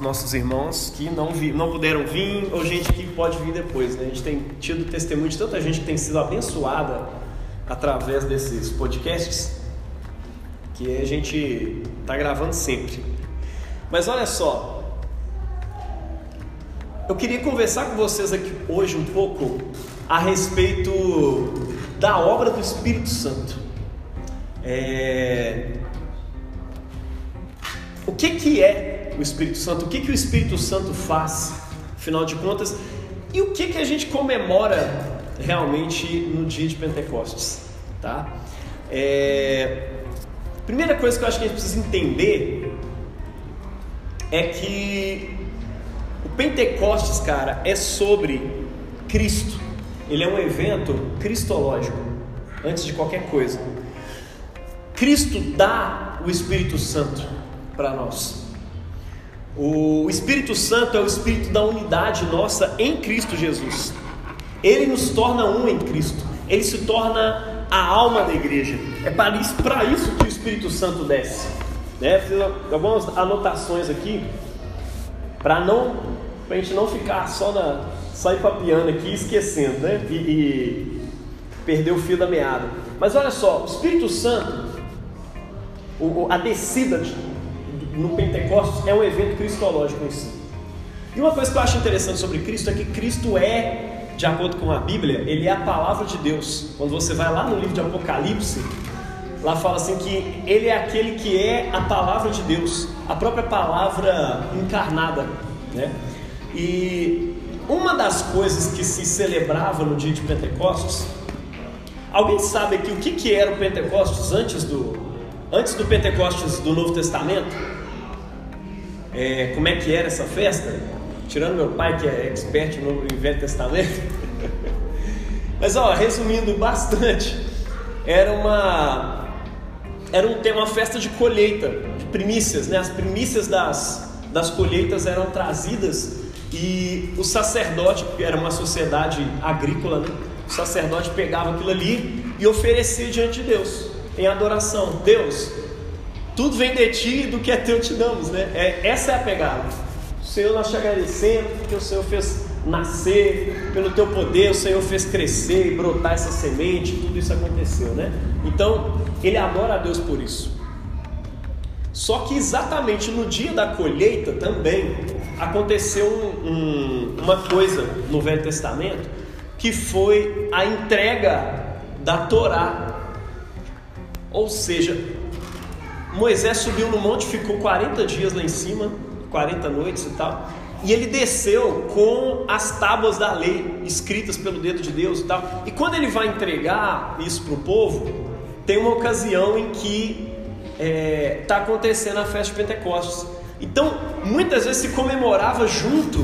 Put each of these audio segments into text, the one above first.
nossos irmãos que não, vi, não puderam vir ou gente que pode vir depois. Né? A gente tem tido testemunho de tanta gente que tem sido abençoada através desses podcasts que a gente está gravando sempre. Mas olha só, eu queria conversar com vocês aqui hoje um pouco a respeito da obra do Espírito Santo. É... O que, que é o Espírito Santo? O que, que o Espírito Santo faz, afinal de contas? E o que, que a gente comemora realmente no dia de Pentecostes? Tá? É... Primeira coisa que eu acho que a gente precisa entender é que o Pentecostes, cara, é sobre Cristo. Ele é um evento cristológico, antes de qualquer coisa. Cristo dá o Espírito Santo para nós. O Espírito Santo é o espírito da unidade nossa em Cristo Jesus. Ele nos torna um em Cristo. Ele se torna a alma da igreja. É para isso, para isso que o Espírito Santo desce. Né? Fiz algumas anotações aqui para não, a gente não ficar só na sair papiando aqui, esquecendo, né? E, e perder o fio da meada. Mas olha só, o Espírito Santo, o, a descida de, no Pentecostes é um evento cristológico em si. E uma coisa que eu acho interessante sobre Cristo é que Cristo é, de acordo com a Bíblia, ele é a palavra de Deus. Quando você vai lá no livro de Apocalipse, lá fala assim que ele é aquele que é a palavra de Deus, a própria palavra encarnada, né? E uma das coisas que se celebrava no dia de Pentecostes, alguém sabe aqui o que, que era o Pentecostes antes do, antes do Pentecostes do Novo Testamento? É, como é que era essa festa? Tirando meu pai que é expert no Velho Testamento. Mas ó, resumindo bastante, era uma era um, uma festa de colheita, de primícias, né? As primícias das, das colheitas eram trazidas e o sacerdote, que era uma sociedade agrícola, né? o sacerdote pegava aquilo ali e oferecia diante de Deus, em adoração. Deus, tudo vem de ti e do que é teu te damos, né? É, essa é a pegada. O Senhor nós te agradecemos porque o Senhor fez nascer, pelo teu poder, o Senhor fez crescer e brotar essa semente, tudo isso aconteceu, né? Então, ele adora a Deus por isso. Só que exatamente no dia da colheita também aconteceu um, um, uma coisa no Velho Testamento que foi a entrega da Torá. Ou seja, Moisés subiu no monte, ficou 40 dias lá em cima, 40 noites e tal, e ele desceu com as tábuas da lei escritas pelo dedo de Deus e tal. E quando ele vai entregar isso para o povo, tem uma ocasião em que está é, tá acontecendo a festa de Pentecostes. Então, muitas vezes se comemorava junto,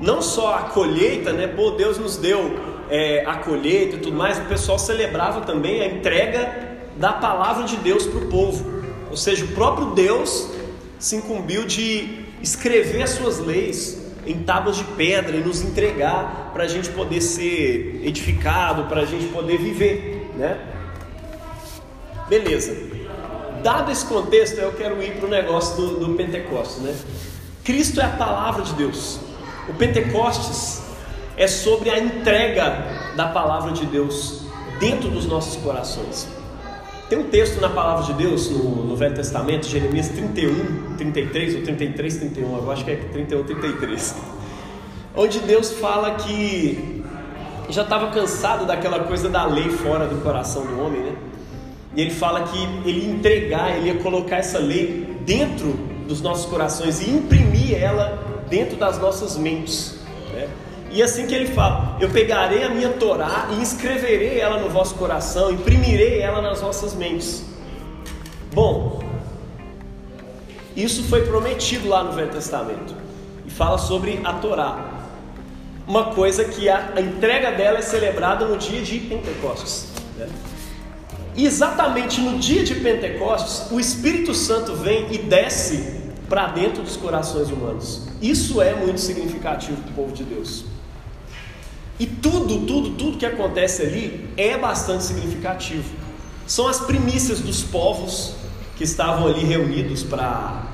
não só a colheita, né? Pô, Deus nos deu é, a colheita e tudo mais, o pessoal celebrava também a entrega da palavra de Deus para o povo. Ou seja, o próprio Deus se incumbiu de escrever as suas leis em tábuas de pedra e nos entregar para a gente poder ser edificado, para a gente poder viver, né? Beleza. Dado esse contexto, eu quero ir para o negócio do, do Pentecostes, né? Cristo é a palavra de Deus. O Pentecostes é sobre a entrega da palavra de Deus dentro dos nossos corações. Tem um texto na palavra de Deus no, no, Velho Testamento, Jeremias 31, 33 ou 33, 31, eu acho que é 31, 33, onde Deus fala que já estava cansado daquela coisa da lei fora do coração do homem, né? E ele fala que ele ia entregar, ele ia colocar essa lei dentro dos nossos corações e imprimir ela dentro das nossas mentes. E assim que ele fala: Eu pegarei a minha Torá e escreverei ela no vosso coração, imprimirei ela nas vossas mentes. Bom, isso foi prometido lá no Velho Testamento e fala sobre a Torá. Uma coisa que a, a entrega dela é celebrada no dia de Pentecostes. Né? E exatamente no dia de Pentecostes, o Espírito Santo vem e desce para dentro dos corações humanos. Isso é muito significativo para o povo de Deus. E tudo, tudo, tudo que acontece ali é bastante significativo. São as primícias dos povos que estavam ali reunidos para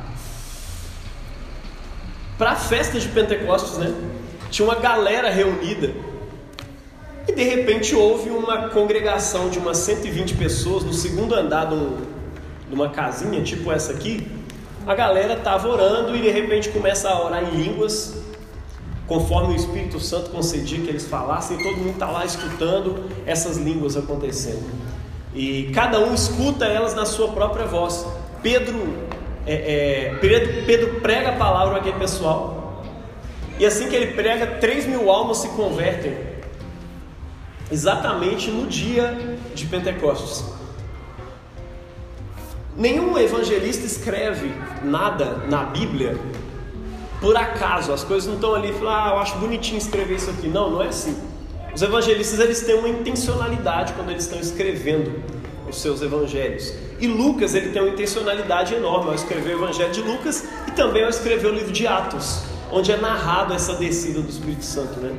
para a festa de Pentecostes, né? Tinha uma galera reunida e de repente houve uma congregação de umas 120 pessoas no segundo andar de, um, de uma casinha, tipo essa aqui. A galera estava orando e de repente começa a orar em línguas, conforme o Espírito Santo concedia que eles falassem, todo mundo está lá escutando essas línguas acontecendo. E cada um escuta elas na sua própria voz. Pedro, é, é, Pedro, Pedro prega a palavra aquele pessoal, e assim que ele prega, 3 mil almas se convertem exatamente no dia de Pentecostes. Nenhum evangelista escreve nada na Bíblia por acaso. As coisas não estão ali, falar, ah, eu acho bonitinho escrever isso aqui. Não, não é assim. Os evangelistas eles têm uma intencionalidade quando eles estão escrevendo os seus evangelhos. E Lucas ele tem uma intencionalidade enorme ao escrever o evangelho de Lucas e também ao escrever o livro de Atos, onde é narrado essa descida do Espírito Santo, né?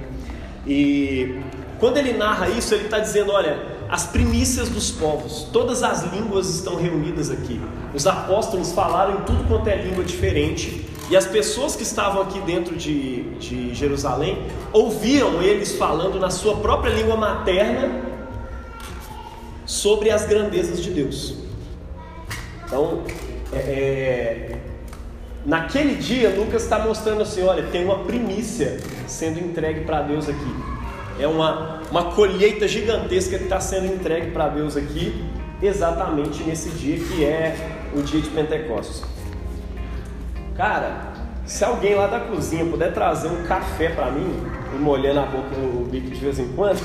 E quando ele narra isso, ele está dizendo: olha, as primícias dos povos, todas as línguas estão reunidas aqui. Os apóstolos falaram em tudo quanto é língua diferente. E as pessoas que estavam aqui dentro de, de Jerusalém ouviam eles falando na sua própria língua materna sobre as grandezas de Deus. Então, é, é naquele dia, Lucas está mostrando assim: olha, tem uma primícia sendo entregue para Deus aqui. É uma, uma colheita gigantesca que está sendo entregue para Deus aqui, exatamente nesse dia que é o dia de Pentecostes. Cara, se alguém lá da cozinha puder trazer um café para mim, e molhando a boca no bico de vez em quando,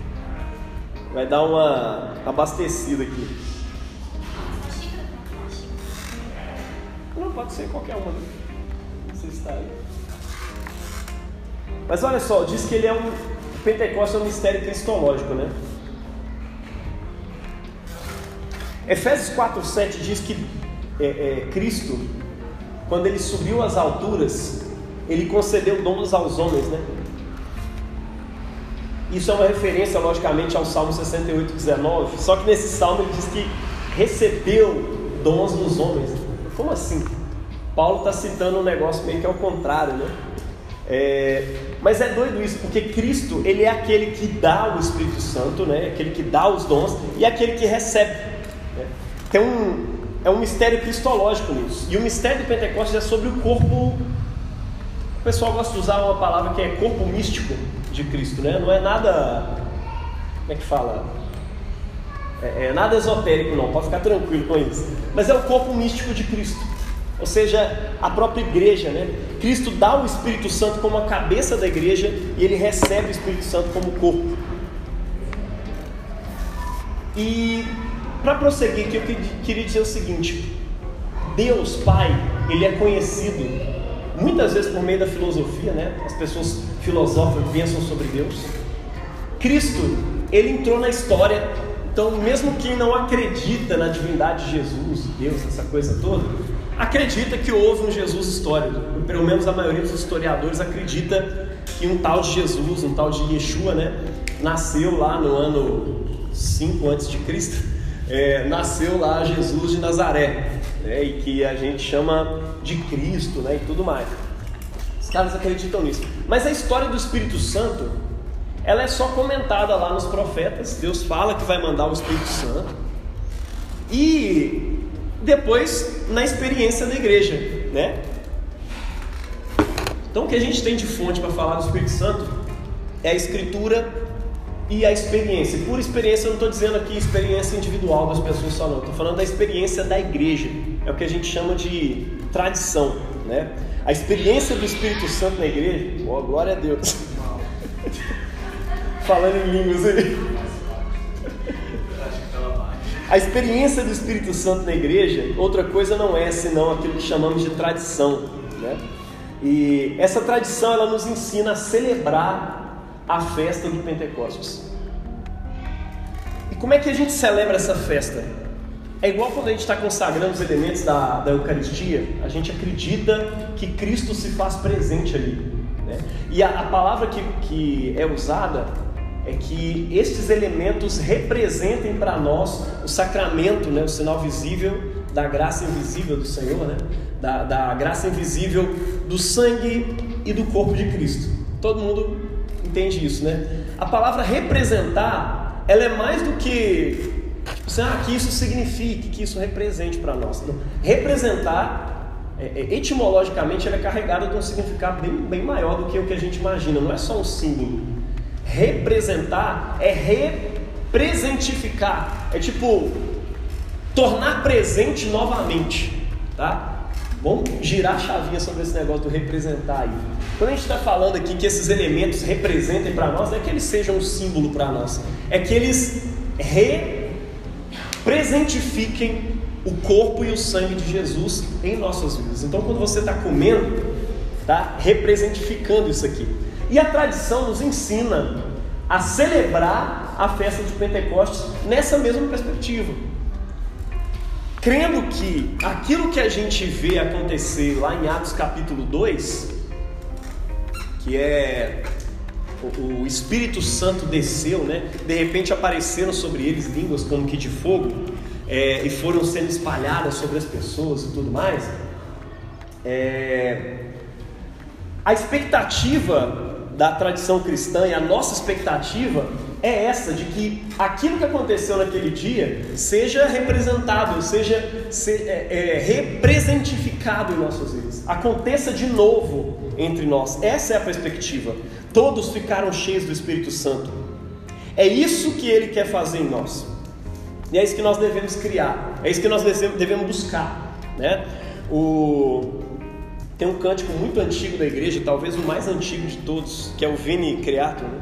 vai dar uma abastecida aqui. Não pode ser qualquer uma. Né? Se está aí. Mas olha só, diz que ele é um, Pentecostes é um mistério cristológico, né? Efésios 4,7 diz que é, é, Cristo, quando ele subiu às alturas, ele concedeu dons aos homens, né? Isso é uma referência, logicamente, ao Salmo 68, 19. Só que nesse salmo ele diz que recebeu dons dos homens. Como assim? Paulo está citando um negócio meio que ao contrário, né? É, mas é doido isso, porque Cristo ele é aquele que dá o Espírito Santo, né? aquele que dá os dons e aquele que recebe. Né? Tem um, é um mistério cristológico nisso. E o mistério do Pentecostes é sobre o corpo. O pessoal gosta de usar uma palavra que é corpo místico de Cristo, né? Não é nada. Como é que fala? É, é nada esotérico, não, pode ficar tranquilo com isso. Mas é o corpo místico de Cristo ou seja, a própria igreja, né? Cristo dá o Espírito Santo como a cabeça da igreja e ele recebe o Espírito Santo como corpo. E para prosseguir eu queria dizer o seguinte: Deus Pai, ele é conhecido muitas vezes por meio da filosofia, né? As pessoas filosofam e pensam sobre Deus. Cristo, ele entrou na história. Então, mesmo quem não acredita na divindade de Jesus, Deus, essa coisa toda, acredita que houve um Jesus histórico. Pelo menos a maioria dos historiadores acredita que um tal de Jesus, um tal de Yeshua, né, nasceu lá no ano 5 antes de Cristo. É, nasceu lá Jesus de Nazaré, né, e que a gente chama de Cristo, né, e tudo mais. Os caras acreditam nisso. Mas a história do Espírito Santo, ela é só comentada lá nos profetas. Deus fala que vai mandar o Espírito Santo. E depois na experiência da igreja, né? Então o que a gente tem de fonte para falar do Espírito Santo é a escritura e a experiência. Por experiência eu não estou dizendo aqui experiência individual das pessoas só não, estou falando da experiência da igreja. É o que a gente chama de tradição, né? A experiência do Espírito Santo na igreja, oh, glória a Deus. Falando em línguas aí. A experiência do Espírito Santo na igreja, outra coisa não é senão aquilo que chamamos de tradição, né? E essa tradição ela nos ensina a celebrar a festa do Pentecostes. E como é que a gente celebra essa festa? É igual quando a gente está consagrando os elementos da, da Eucaristia, a gente acredita que Cristo se faz presente ali. Né? E a, a palavra que, que é usada é que estes elementos representem para nós o sacramento, né, o sinal visível da graça invisível do Senhor, né? Da, da graça invisível do sangue e do corpo de Cristo. Todo mundo entende isso, né? A palavra representar, ela é mais do que tipo assim, ah, que isso signifique, que isso represente para nós. Não. Representar, é, é, etimologicamente, ela é carregada de um significado bem, bem maior do que o que a gente imagina. Não é só um símbolo. Representar é representificar. É tipo tornar presente novamente, tá? Vamos girar a chavinha sobre esse negócio do representar aí. Quando a gente está falando aqui que esses elementos representem para nós, não é que eles sejam um símbolo para nós, é que eles representifiquem o corpo e o sangue de Jesus em nossas vidas. Então, quando você está comendo, está representificando isso aqui. E a tradição nos ensina a celebrar a festa de Pentecostes nessa mesma perspectiva crendo que aquilo que a gente vê acontecer lá em Atos capítulo 2, que é o Espírito Santo desceu, né? De repente apareceram sobre eles línguas como que de fogo é, e foram sendo espalhadas sobre as pessoas e tudo mais. É, a expectativa da tradição cristã e a nossa expectativa é essa de que aquilo que aconteceu naquele dia seja representado, seja é, é, representificado em nossas vidas, aconteça de novo entre nós. Essa é a perspectiva. Todos ficaram cheios do Espírito Santo. É isso que Ele quer fazer em nós. E é isso que nós devemos criar. É isso que nós devemos buscar, né? O tem um cântico muito antigo da igreja, talvez o mais antigo de todos, que é o Vini Creator, né?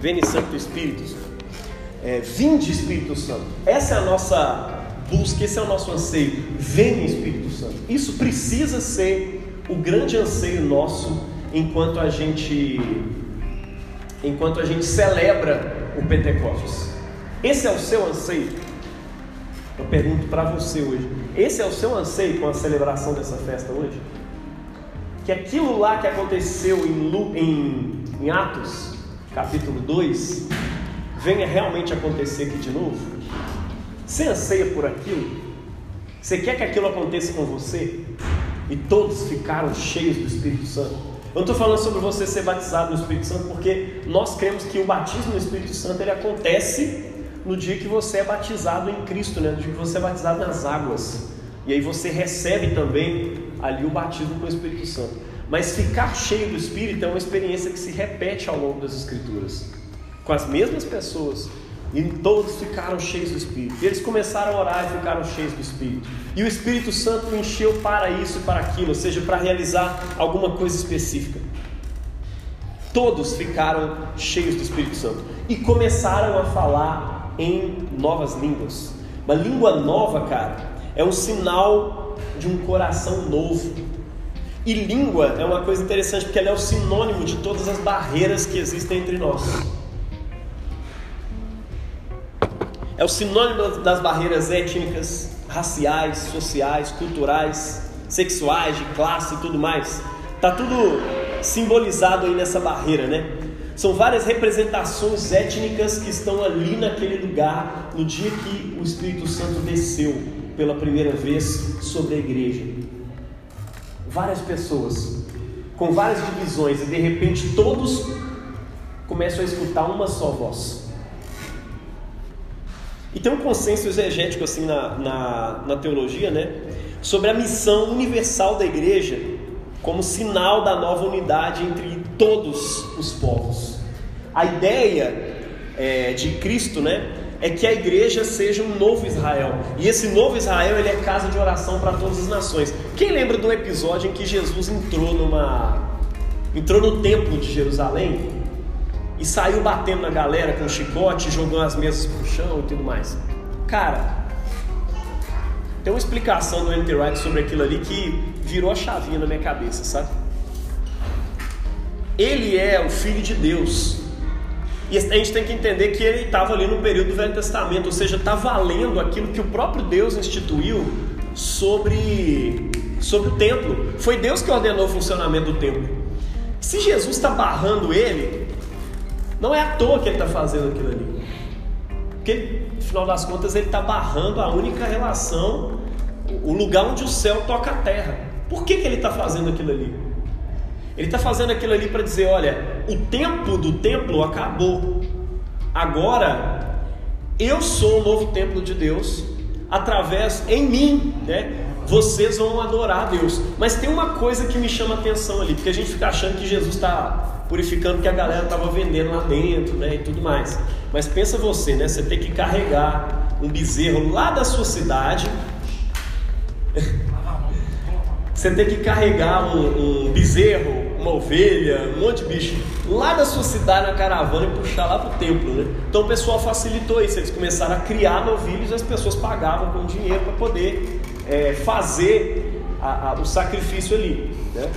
Veni Santo Espírito. É, vinde Espírito Santo. Essa é a nossa busca, esse é o nosso anseio. Vem Espírito Santo. Isso precisa ser o grande anseio nosso enquanto a gente enquanto a gente celebra o Pentecostes. Esse é o seu anseio? Eu pergunto para você hoje. Esse é o seu anseio com a celebração dessa festa hoje? Que aquilo lá que aconteceu em, em, em Atos capítulo 2, venha realmente acontecer aqui de novo? Você anseia por aquilo? Você quer que aquilo aconteça com você? E todos ficaram cheios do Espírito Santo. Eu não estou falando sobre você ser batizado no Espírito Santo, porque nós cremos que o batismo no Espírito Santo ele acontece no dia que você é batizado em Cristo, né? no dia que você é batizado nas águas. E aí você recebe também ali o batismo com o Espírito Santo. Mas ficar cheio do Espírito é uma experiência que se repete ao longo das Escrituras, com as mesmas pessoas, e todos ficaram cheios do Espírito. E eles começaram a orar e ficaram cheios do Espírito. E o Espírito Santo encheu para isso e para aquilo, ou seja, para realizar alguma coisa específica. Todos ficaram cheios do Espírito Santo e começaram a falar em novas línguas. Uma língua nova, cara, é um sinal de um coração novo. E língua é uma coisa interessante porque ela é o sinônimo de todas as barreiras que existem entre nós. É o sinônimo das barreiras étnicas, raciais, sociais, culturais, sexuais, de classe e tudo mais. Tá tudo simbolizado aí nessa barreira, né? São várias representações étnicas que estão ali naquele lugar no dia que o Espírito Santo desceu pela primeira vez sobre a igreja várias pessoas com várias divisões e de repente todos começam a escutar uma só voz. E tem um consenso exegético assim na, na, na teologia, né? Sobre a missão universal da igreja como sinal da nova unidade entre todos os povos. A ideia é, de Cristo, né? é que a igreja seja um novo Israel. E esse novo Israel, ele é casa de oração para todas as nações. Quem lembra do episódio em que Jesus entrou numa entrou no templo de Jerusalém e saiu batendo na galera com chicote, jogando as mesas pro chão e tudo mais? Cara, tem uma explicação do Enter Wright sobre aquilo ali que virou a chavinha na minha cabeça, sabe? Ele é o filho de Deus, e a gente tem que entender que ele estava ali no período do Velho Testamento, ou seja, está valendo aquilo que o próprio Deus instituiu sobre, sobre o templo. Foi Deus que ordenou o funcionamento do templo. Se Jesus está barrando ele, não é à toa que ele está fazendo aquilo ali. Porque final das contas ele está barrando a única relação, o lugar onde o céu toca a terra. Por que, que ele está fazendo aquilo ali? Ele está fazendo aquilo ali para dizer: olha, o tempo do templo acabou. Agora eu sou o novo templo de Deus, através em mim, né? Vocês vão adorar a Deus. Mas tem uma coisa que me chama atenção ali, porque a gente fica achando que Jesus está purificando que a galera estava vendendo lá dentro, né? E tudo mais. Mas pensa você, né? Você tem que carregar um bezerro lá da sua cidade. Você tem que carregar um, um bezerro uma ovelha, um monte de bicho, lá da sua cidade na caravana e puxar lá para o templo. Né? Então o pessoal facilitou isso, eles começaram a criar novilhos e as pessoas pagavam com dinheiro para poder é, fazer a, a, o sacrifício ali. Né?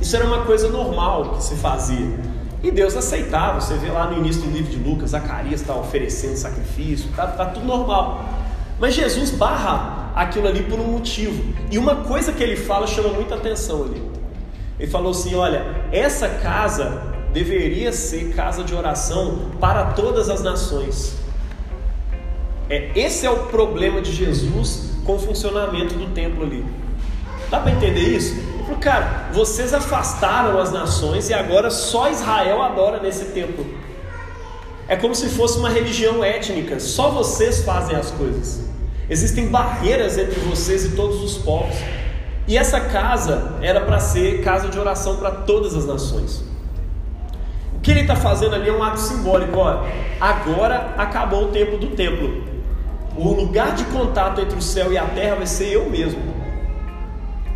Isso era uma coisa normal que se fazia. E Deus aceitava, você vê lá no início do livro de Lucas, Zacarias está oferecendo sacrifício, está tá tudo normal. Mas Jesus barra aquilo ali por um motivo. E uma coisa que ele fala chama muita atenção ali. Ele falou assim: olha, essa casa deveria ser casa de oração para todas as nações. É, esse é o problema de Jesus com o funcionamento do templo ali. Dá para entender isso? Falou, cara, vocês afastaram as nações e agora só Israel adora nesse templo. É como se fosse uma religião étnica, só vocês fazem as coisas. Existem barreiras entre vocês e todos os povos. E essa casa era para ser casa de oração para todas as nações. O que ele está fazendo ali é um ato simbólico. Olha, agora acabou o tempo do templo. O lugar de contato entre o céu e a terra vai ser eu mesmo.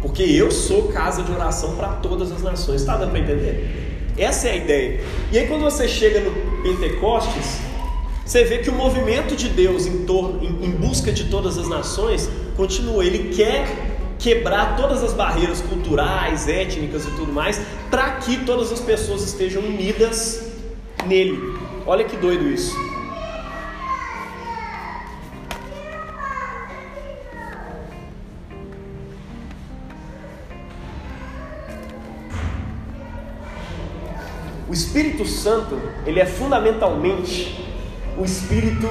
Porque eu sou casa de oração para todas as nações. Está dando para entender? Essa é a ideia. E aí, quando você chega no Pentecostes, você vê que o movimento de Deus em, torno, em, em busca de todas as nações continua. Ele quer quebrar todas as barreiras culturais, étnicas e tudo mais, para que todas as pessoas estejam unidas nele. Olha que doido isso. O Espírito Santo, ele é fundamentalmente o espírito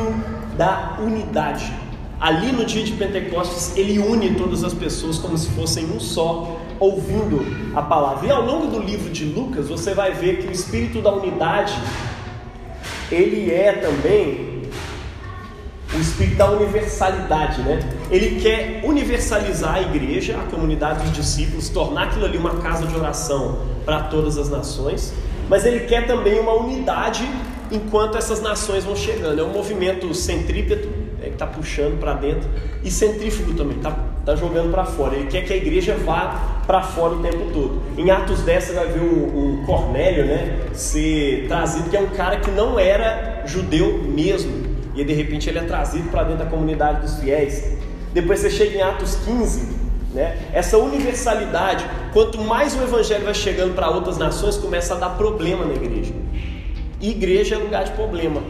da unidade ali no dia de Pentecostes, ele une todas as pessoas como se fossem um só, ouvindo a palavra. E ao longo do livro de Lucas, você vai ver que o espírito da unidade, ele é também o espírito da universalidade, né? Ele quer universalizar a igreja, a comunidade dos discípulos, tornar aquilo ali uma casa de oração para todas as nações, mas ele quer também uma unidade enquanto essas nações vão chegando. É um movimento centrípeto é, que está puxando para dentro, e centrífugo também, está tá jogando para fora. Ele quer que a igreja vá para fora o tempo todo. Em Atos 10 você vai ver o, o Cornélio né, ser trazido, que é um cara que não era judeu mesmo, e de repente ele é trazido para dentro da comunidade dos fiéis. Depois você chega em Atos 15, né? Essa universalidade, quanto mais o evangelho vai chegando para outras nações, começa a dar problema na igreja. Igreja é lugar de problema.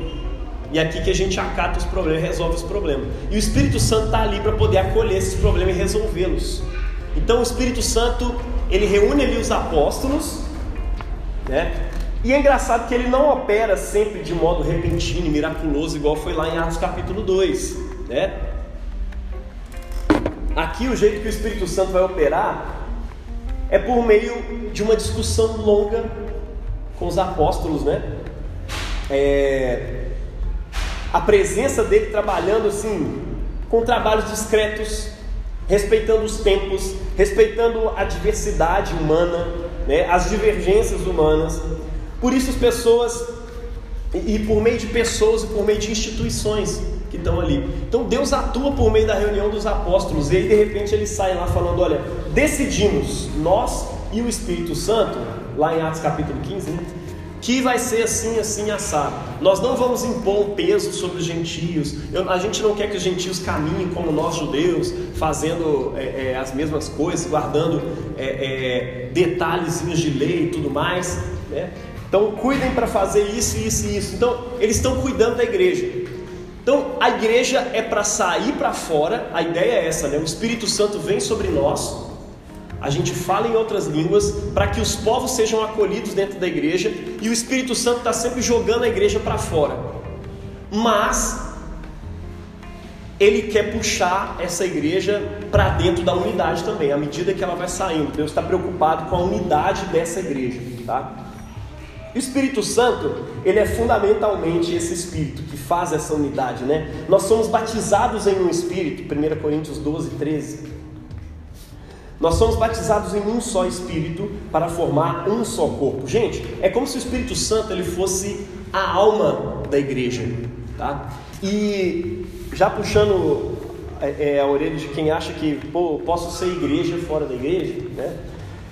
E é aqui que a gente acata os problemas, resolve os problemas. E o Espírito Santo está ali para poder acolher esses problemas e resolvê-los. Então o Espírito Santo, ele reúne ali os apóstolos, né? E é engraçado que ele não opera sempre de modo repentino e miraculoso, igual foi lá em Atos capítulo 2, né? Aqui o jeito que o Espírito Santo vai operar é por meio de uma discussão longa com os apóstolos, né? É, a presença dele trabalhando assim, com trabalhos discretos, respeitando os tempos, respeitando a diversidade humana, né, as divergências humanas. Por isso as pessoas, e por meio de pessoas e por meio de instituições que estão ali. Então Deus atua por meio da reunião dos apóstolos, e aí de repente eles saem lá falando: olha, decidimos, nós e o Espírito Santo, lá em Atos capítulo 15, né? que vai ser assim, assim, assado. Nós não vamos impor um peso sobre os gentios. Eu, a gente não quer que os gentios caminhem como nós judeus, fazendo é, é, as mesmas coisas, guardando é, é detalhezinhos de lei e tudo mais. Né? Então, cuidem para fazer isso, isso e isso. Então, eles estão cuidando da igreja. Então, a igreja é para sair para fora. A ideia é essa, né? O Espírito Santo vem sobre nós a gente fala em outras línguas para que os povos sejam acolhidos dentro da igreja e o Espírito Santo está sempre jogando a igreja para fora. Mas ele quer puxar essa igreja para dentro da unidade também, à medida que ela vai saindo. Deus está preocupado com a unidade dessa igreja, tá? O Espírito Santo, ele é fundamentalmente esse Espírito que faz essa unidade, né? Nós somos batizados em um Espírito, 1 Coríntios 12, 13. Nós somos batizados em um só Espírito para formar um só corpo. Gente, é como se o Espírito Santo ele fosse a alma da igreja, tá? E já puxando é, é, a orelha de quem acha que pô, posso ser igreja fora da igreja, né?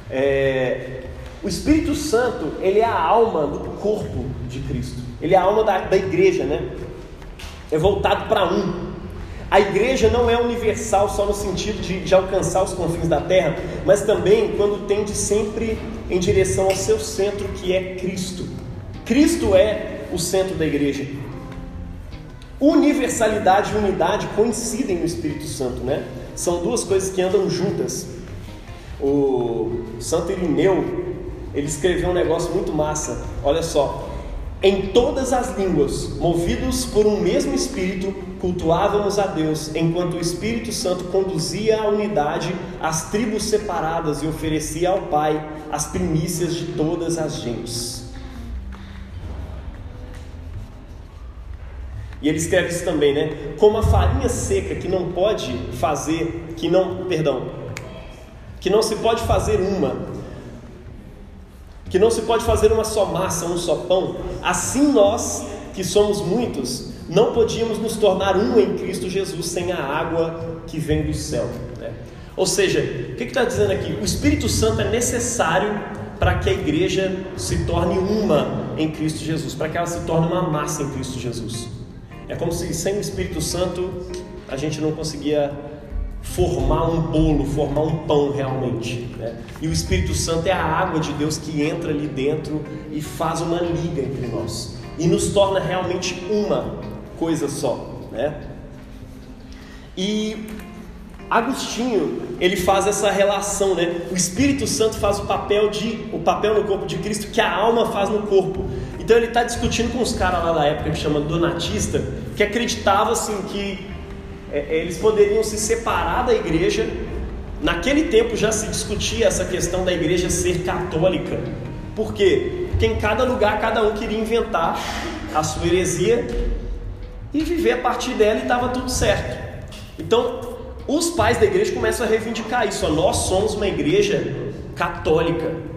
É, o Espírito Santo ele é a alma do corpo de Cristo. Ele é a alma da, da igreja, né? É voltado para um. A igreja não é universal só no sentido de, de alcançar os confins da terra, mas também quando tende sempre em direção ao seu centro, que é Cristo. Cristo é o centro da igreja. Universalidade e unidade coincidem no Espírito Santo, né? São duas coisas que andam juntas. O Santo Irineu, ele escreveu um negócio muito massa. Olha só. Em todas as línguas, movidos por um mesmo Espírito, cultuávamos a Deus, enquanto o Espírito Santo conduzia a unidade às tribos separadas e oferecia ao Pai as primícias de todas as gentes. E ele escreve isso também, né? Como a farinha seca que não pode fazer, que não, perdão, que não se pode fazer uma, que não se pode fazer uma só massa, um só pão, assim nós, que somos muitos, não podíamos nos tornar um em Cristo Jesus sem a água que vem do céu. Né? Ou seja, o que está dizendo aqui? O Espírito Santo é necessário para que a igreja se torne uma em Cristo Jesus, para que ela se torne uma massa em Cristo Jesus. É como se sem o Espírito Santo a gente não conseguia formar um bolo, formar um pão realmente. Né? E o Espírito Santo é a água de Deus que entra ali dentro e faz uma liga entre nós e nos torna realmente uma coisa só. Né? E Agostinho ele faz essa relação, né? O Espírito Santo faz o papel de o papel no corpo de Cristo que a alma faz no corpo. Então ele está discutindo com os caras lá da época que chama Donatista, que acreditava assim que é, é, eles poderiam se separar da igreja. Naquele tempo já se discutia essa questão da igreja ser católica. Por quê? Porque em cada lugar cada um queria inventar a sua heresia e viver a partir dela e estava tudo certo. Então, os pais da igreja começam a reivindicar isso. Nós somos uma igreja católica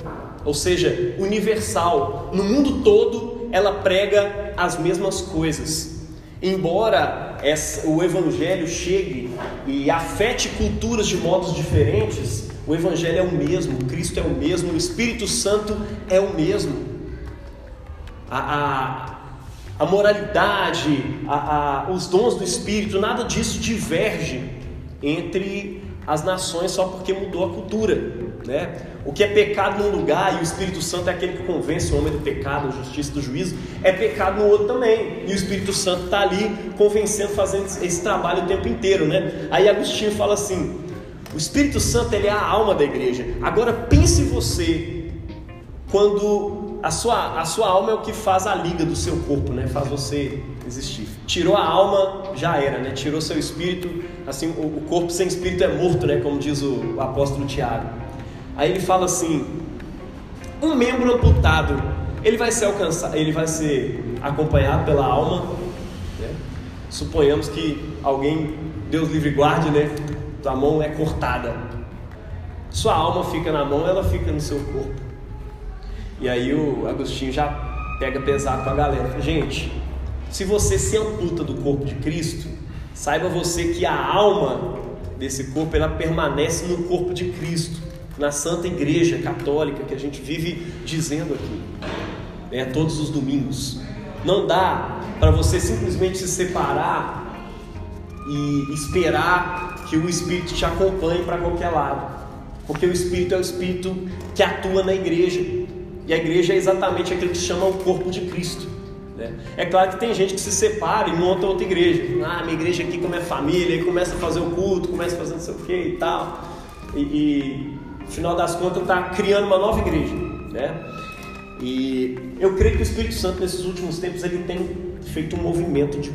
ou seja, universal. No mundo todo, ela prega as mesmas coisas. Embora essa, o Evangelho chegue e afete culturas de modos diferentes, o Evangelho é o mesmo, Cristo é o mesmo, o Espírito Santo é o mesmo. A, a, a moralidade, a, os dons do Espírito, nada disso diverge entre as nações só porque mudou a cultura. Né? O que é pecado num lugar e o Espírito Santo é aquele que convence o homem do pecado, da justiça do juízo, é pecado no outro também. E o Espírito Santo está ali convencendo, fazendo esse trabalho o tempo inteiro. Né? Aí Agostinho fala assim: o Espírito Santo ele é a alma da igreja. Agora pense você quando a sua, a sua alma é o que faz a liga do seu corpo, né? faz você existir. Tirou a alma, já era, né? tirou seu espírito. Assim, o, corpo sem espírito é morto, né? como diz o, o apóstolo Tiago. Aí ele fala assim: um membro amputado, ele vai ser alcançado, ele vai ser acompanhado pela alma. Né? Suponhamos que alguém, Deus livre guarde, né? Tua mão é cortada. Sua alma fica na mão, ela fica no seu corpo. E aí o Agostinho já pega pesado com a galera. Gente, se você se amputa do corpo de Cristo, saiba você que a alma desse corpo ela permanece no corpo de Cristo na Santa Igreja Católica que a gente vive dizendo aqui, né, todos os domingos. Não dá para você simplesmente se separar e esperar que o Espírito te acompanhe para qualquer lado, porque o Espírito é o Espírito que atua na igreja e a igreja é exatamente aquilo que se chama o corpo de Cristo. Né? É claro que tem gente que se separa e monta outra igreja. Ah, minha igreja aqui como é família, aí começa a fazer o culto, começa a fazer não sei o que e tal. E, e, no final das contas, está criando uma nova igreja. Né? E eu creio que o Espírito Santo, nesses últimos tempos, ele tem feito um movimento de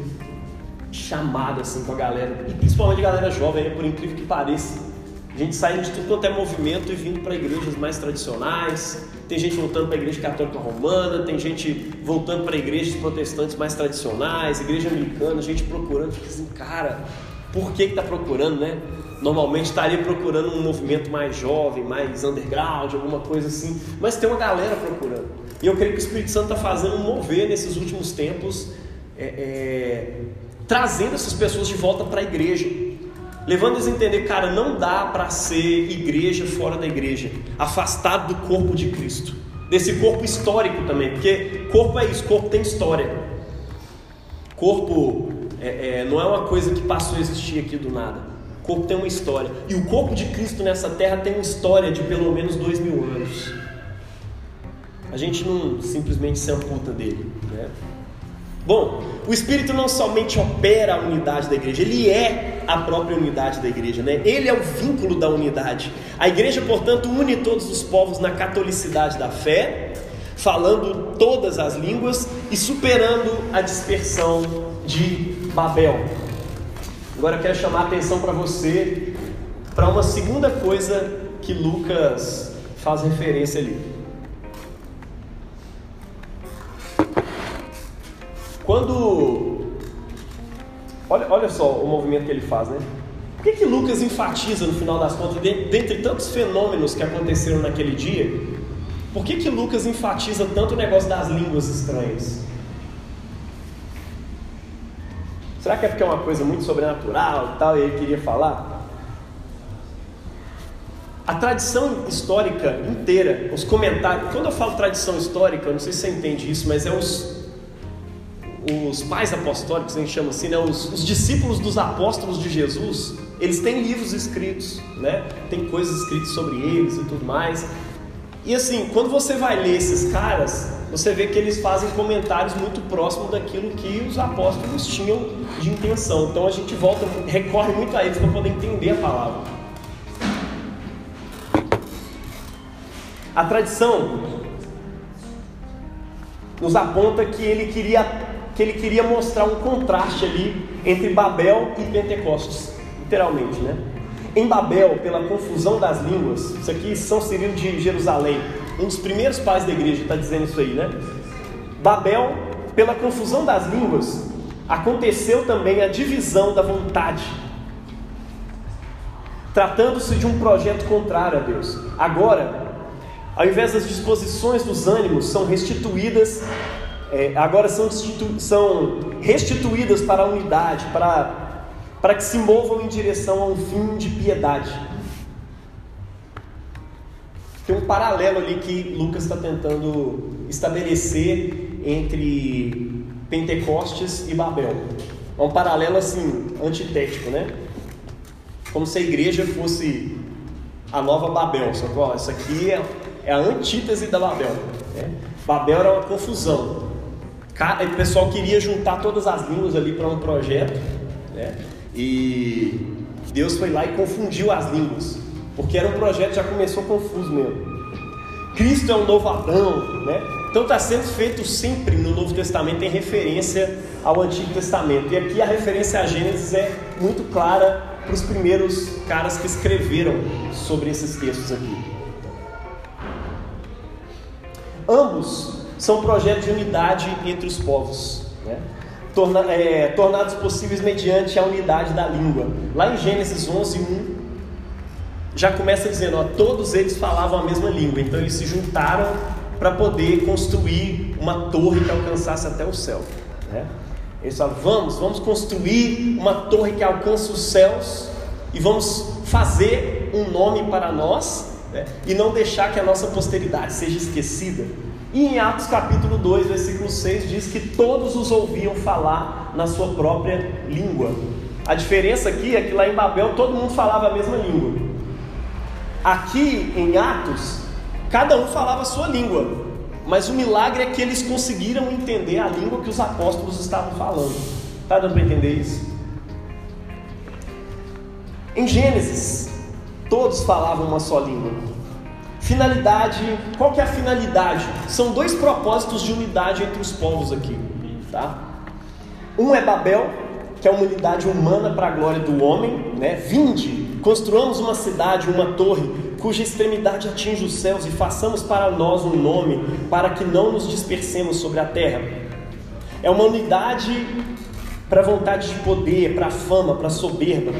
chamado assim com a galera, e principalmente a galera jovem, né, por incrível que pareça. A gente saindo de tudo quanto é movimento e vindo para igrejas mais tradicionais. Tem gente voltando para a igreja católica romana, tem gente voltando para igrejas protestantes mais tradicionais, igreja americana, gente procurando, fica assim, cara, por que está procurando, né? Normalmente estaria procurando um movimento mais jovem, mais underground, alguma coisa assim, mas tem uma galera procurando. E eu creio que o Espírito Santo está fazendo um mover nesses últimos tempos, é, é, trazendo essas pessoas de volta para a igreja levando eles a entender, cara, não dá para ser igreja fora da igreja, afastado do corpo de Cristo, desse corpo histórico também, porque corpo é isso, corpo tem história. Corpo é, é, não é uma coisa que passou a existir aqui do nada. Corpo tem uma história. E o corpo de Cristo nessa terra tem uma história de pelo menos dois mil anos. A gente não simplesmente se amputa dele. Né? Bom, o Espírito não somente opera a unidade da igreja, ele é a própria unidade da igreja, né? Ele é o vínculo da unidade. A igreja, portanto, une todos os povos na catolicidade da fé, falando todas as línguas e superando a dispersão de Babel. Agora eu quero chamar a atenção para você para uma segunda coisa que Lucas faz referência ali. Quando. Olha, olha só o movimento que ele faz, né? Por que, que Lucas enfatiza, no final das contas, dentre tantos fenômenos que aconteceram naquele dia, por que, que Lucas enfatiza tanto o negócio das línguas estranhas? Será que é porque é uma coisa muito sobrenatural e tal, e ele queria falar? A tradição histórica inteira, os comentários. Quando eu falo tradição histórica, eu não sei se você entende isso, mas é os, os pais apostólicos, a gente chama assim, né? os, os, discípulos dos apóstolos de Jesus, eles têm livros escritos, né? tem coisas escritas sobre eles e tudo mais. E assim, quando você vai ler esses caras, você vê que eles fazem comentários muito próximos daquilo que os apóstolos tinham de intenção. Então a gente volta, recorre muito a eles para poder entender a palavra. A tradição nos aponta que ele queria que ele queria mostrar um contraste ali entre Babel e Pentecostes, literalmente, né? Em Babel, pela confusão das línguas, isso aqui São Cirilo de Jerusalém, um dos primeiros pais da igreja está dizendo isso aí, né? Babel, pela confusão das línguas, aconteceu também a divisão da vontade, tratando-se de um projeto contrário a Deus. Agora, ao invés das disposições dos ânimos são restituídas é, agora são, são restituídas para a unidade, para, para que se movam em direção a um fim de piedade. Tem um paralelo ali que Lucas está tentando estabelecer entre Pentecostes e Babel. É um paralelo assim, antitético, né? Como se a igreja fosse a nova Babel. Só que ó, isso aqui é, é a antítese da Babel. Né? Babel era uma confusão. O pessoal queria juntar todas as línguas ali para um projeto, né? E Deus foi lá e confundiu as línguas, porque era um projeto que já começou confuso mesmo. Cristo é um novo Adão, né? Então está sendo feito sempre no Novo Testamento em referência ao Antigo Testamento. E aqui a referência a Gênesis é muito clara para os primeiros caras que escreveram sobre esses textos aqui. Ambos são projetos de unidade entre os povos, né? Torna, é, tornados possíveis mediante a unidade da língua. Lá em Gênesis 11, 1, já começa dizendo: ó, todos eles falavam a mesma língua, então eles se juntaram para poder construir uma torre que alcançasse até o céu. Né? Eles falaram: vamos, vamos construir uma torre que alcance os céus e vamos fazer um nome para nós né? e não deixar que a nossa posteridade seja esquecida. E em Atos capítulo 2, versículo 6 diz que todos os ouviam falar na sua própria língua. A diferença aqui é que lá em Babel todo mundo falava a mesma língua. Aqui em Atos, cada um falava a sua língua. Mas o milagre é que eles conseguiram entender a língua que os apóstolos estavam falando. Está dando para entender isso? Em Gênesis, todos falavam uma só língua. Finalidade, qual que é a finalidade? São dois propósitos de unidade entre os povos aqui, tá? Um é Babel, que é uma unidade humana para a glória do homem, né? Vinde, construamos uma cidade, uma torre, cuja extremidade atinge os céus e façamos para nós um nome, para que não nos dispersemos sobre a terra. É uma unidade para vontade de poder, para fama, para soberba.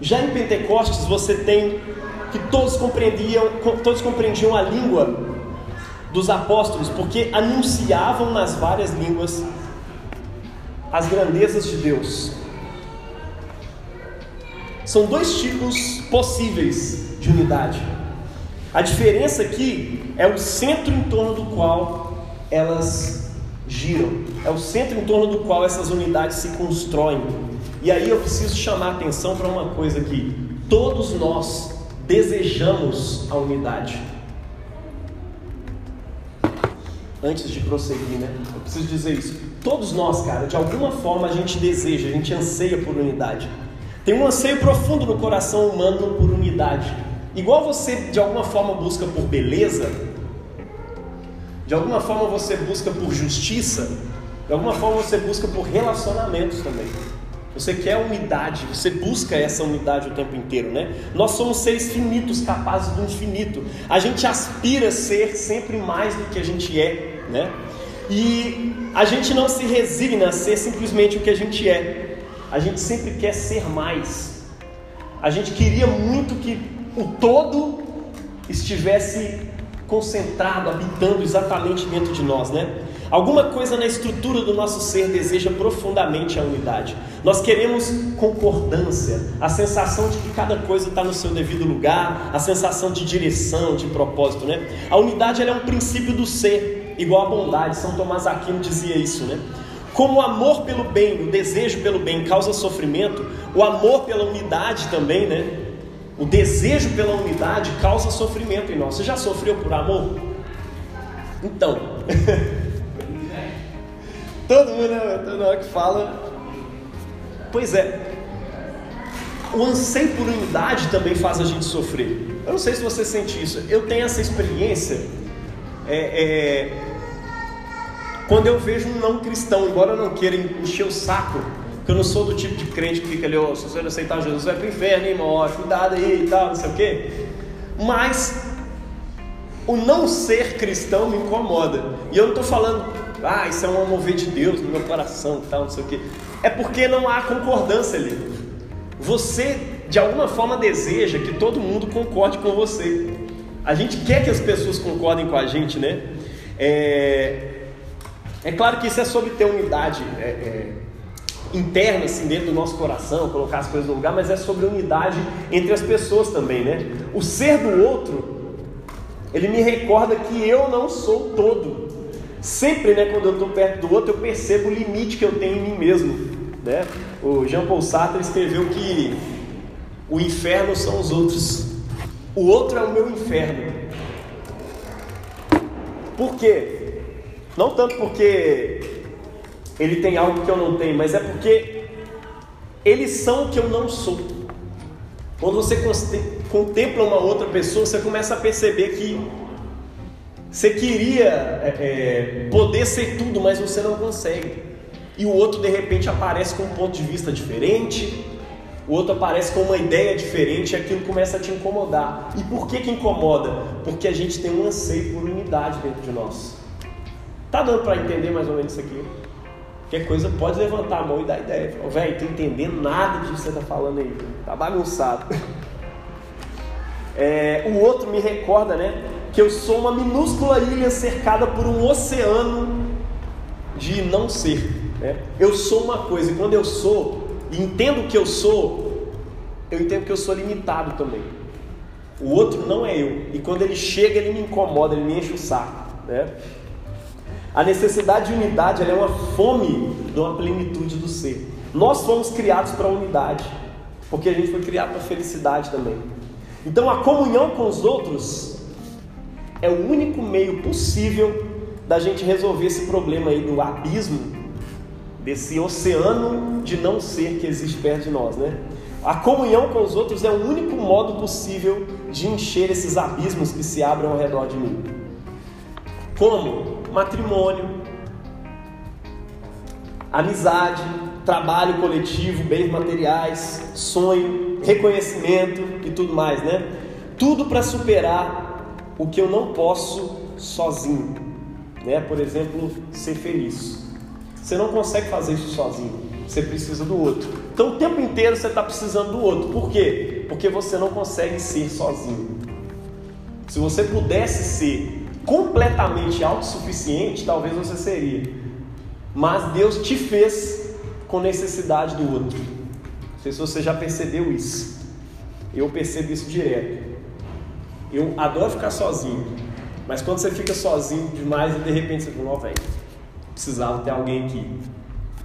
Já em Pentecostes você tem que todos compreendiam, todos compreendiam a língua dos apóstolos, porque anunciavam nas várias línguas as grandezas de Deus. São dois tipos possíveis de unidade. A diferença aqui é o centro em torno do qual elas giram, é o centro em torno do qual essas unidades se constroem. E aí eu preciso chamar a atenção para uma coisa aqui: todos nós desejamos a unidade. Antes de prosseguir, né? Eu preciso dizer isso. Todos nós, cara, de alguma forma a gente deseja, a gente anseia por unidade. Tem um anseio profundo no coração humano por unidade. Igual você de alguma forma busca por beleza, de alguma forma você busca por justiça, de alguma forma você busca por relacionamentos também. Você quer unidade, você busca essa unidade o tempo inteiro, né? Nós somos seres finitos, capazes do infinito. A gente aspira a ser sempre mais do que a gente é, né? E a gente não se resigna a ser simplesmente o que a gente é. A gente sempre quer ser mais. A gente queria muito que o todo estivesse concentrado, habitando exatamente dentro de nós, né? Alguma coisa na estrutura do nosso ser deseja profundamente a unidade. Nós queremos concordância, a sensação de que cada coisa está no seu devido lugar, a sensação de direção, de propósito, né? A unidade é um princípio do ser, igual a bondade. São Tomás Aquino dizia isso, né? Como o amor pelo bem, o desejo pelo bem causa sofrimento, o amor pela unidade também, né? O desejo pela unidade causa sofrimento em nós. Você já sofreu por amor? Então, Todo mundo, né? Toda hora que fala. Pois é. O anseio por unidade também faz a gente sofrer. Eu não sei se você sente isso. Eu tenho essa experiência. É, é, quando eu vejo um não cristão, embora eu não queira encher o saco, porque eu não sou do tipo de crente que fica ali, oh, se você não aceitar Jesus, vai pro inferno, hein, irmão? Cuidado aí e tal, não sei o quê. Mas o não ser cristão me incomoda. E eu não estou falando ah, isso é um mover de Deus no meu coração, tal, não sei o quê. É porque não há concordância ali. Você, de alguma forma, deseja que todo mundo concorde com você. A gente quer que as pessoas concordem com a gente, né? É, é claro que isso é sobre ter unidade é, é, interna, assim, dentro do nosso coração, colocar as coisas no lugar, mas é sobre unidade entre as pessoas também, né? O ser do outro, ele me recorda que eu não sou todo. Sempre, né, quando eu estou perto do outro, eu percebo o limite que eu tenho em mim mesmo. Né? O Jean Paul Sartre escreveu que o inferno são os outros. O outro é o meu inferno. Por quê? Não tanto porque ele tem algo que eu não tenho, mas é porque eles são o que eu não sou. Quando você contempla uma outra pessoa, você começa a perceber que você queria é, é, poder ser tudo, mas você não consegue. E o outro de repente aparece com um ponto de vista diferente, o outro aparece com uma ideia diferente e aquilo começa a te incomodar. E por que que incomoda? Porque a gente tem um anseio por unidade dentro de nós. Tá dando para entender mais ou menos isso aqui? Qualquer coisa pode levantar a mão e dar ideia. Velho, tô entendendo nada disso que você tá falando aí. Tá bagunçado. É, o outro me recorda, né? que eu sou uma minúscula ilha cercada por um oceano de não ser. Né? Eu sou uma coisa, e quando eu sou, entendo que eu sou, eu entendo que eu sou limitado também. O outro não é eu, e quando ele chega, ele me incomoda, ele me enche o saco. Né? A necessidade de unidade é uma fome de uma plenitude do ser. Nós fomos criados para a unidade, porque a gente foi criado para a felicidade também. Então a comunhão com os outros é o único meio possível da gente resolver esse problema aí do abismo, desse oceano de não ser que existe perto de nós, né? A comunhão com os outros é o único modo possível de encher esses abismos que se abrem ao redor de mim. Como? Matrimônio, amizade, trabalho coletivo, bens materiais, sonho, reconhecimento e tudo mais, né? Tudo para superar o que eu não posso sozinho, né? Por exemplo, ser feliz. Você não consegue fazer isso sozinho. Você precisa do outro. Então o tempo inteiro você está precisando do outro. Por quê? Porque você não consegue ser sozinho. Se você pudesse ser completamente autossuficiente, talvez você seria. Mas Deus te fez com necessidade do outro. Não sei se você já percebeu isso. Eu percebo isso direto. Eu adoro ficar sozinho. Mas quando você fica sozinho demais e de repente você fala, ó, velho, precisava ter alguém aqui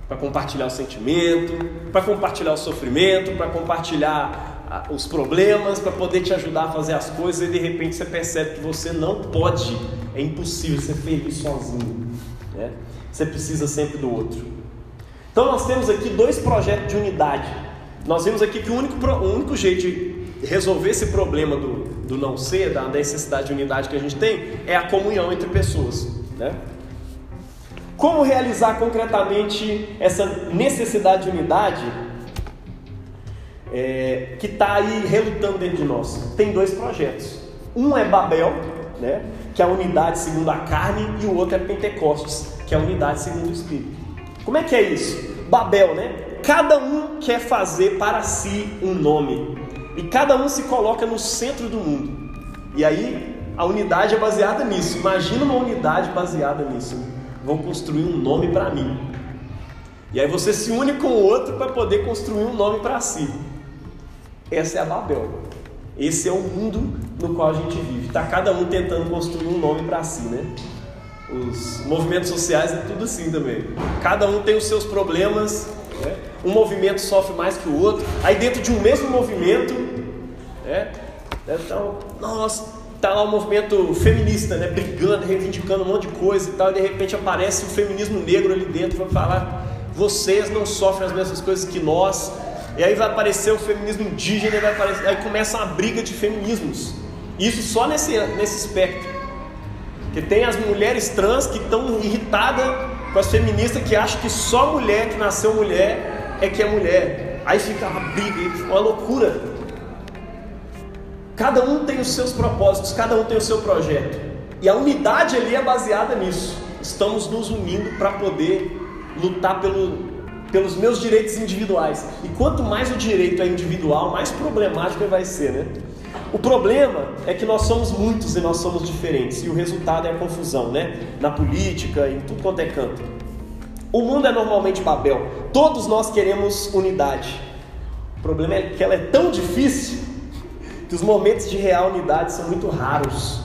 para compartilhar o sentimento, para compartilhar o sofrimento, para compartilhar os problemas, para poder te ajudar a fazer as coisas e de repente você percebe que você não pode, é impossível ser feliz sozinho. Né? Você precisa sempre do outro. Então nós temos aqui dois projetos de unidade. Nós vimos aqui que o único, o único jeito de resolver esse problema do, do não ser, da necessidade de unidade que a gente tem, é a comunhão entre pessoas. Né? Como realizar concretamente essa necessidade de unidade é, que está aí relutando dentro de nós? Tem dois projetos. Um é Babel, né, que é a unidade segundo a carne, e o outro é Pentecostes, que é a unidade segundo o Espírito. Como é que é isso? Babel, né? Cada um quer fazer para si um nome. E cada um se coloca no centro do mundo. E aí a unidade é baseada nisso. Imagina uma unidade baseada nisso vão construir um nome para mim. E aí você se une com o outro para poder construir um nome para si. Essa é a Babel. Esse é o mundo no qual a gente vive. Está cada um tentando construir um nome para si, né? Os movimentos sociais é tudo assim também. Cada um tem os seus problemas. Né? Um movimento sofre mais que o outro. Aí dentro de um mesmo movimento, né? Então, nossa, tá lá o movimento feminista, né, brigando, reivindicando um monte de coisa e tal, e de repente aparece o feminismo negro ali dentro para falar: vocês não sofrem as mesmas coisas que nós. E aí vai aparecer o feminismo indígena, vai aparecer, aí começa uma briga de feminismos. Isso só nesse, nesse espectro. Que tem as mulheres trans que estão irritadas com as feministas que acham que só mulher que nasceu mulher é que é mulher. Aí fica uma briga, uma loucura. Cada um tem os seus propósitos, cada um tem o seu projeto. E a unidade ali é baseada nisso. Estamos nos unindo para poder lutar pelo, pelos meus direitos individuais. E quanto mais o direito é individual, mais problemático ele vai ser, né? O problema é que nós somos muitos e nós somos diferentes. E o resultado é a confusão, né? Na política, em tudo quanto é canto. O mundo é normalmente Babel. Todos nós queremos unidade. O problema é que ela é tão difícil que os momentos de real unidade são muito raros.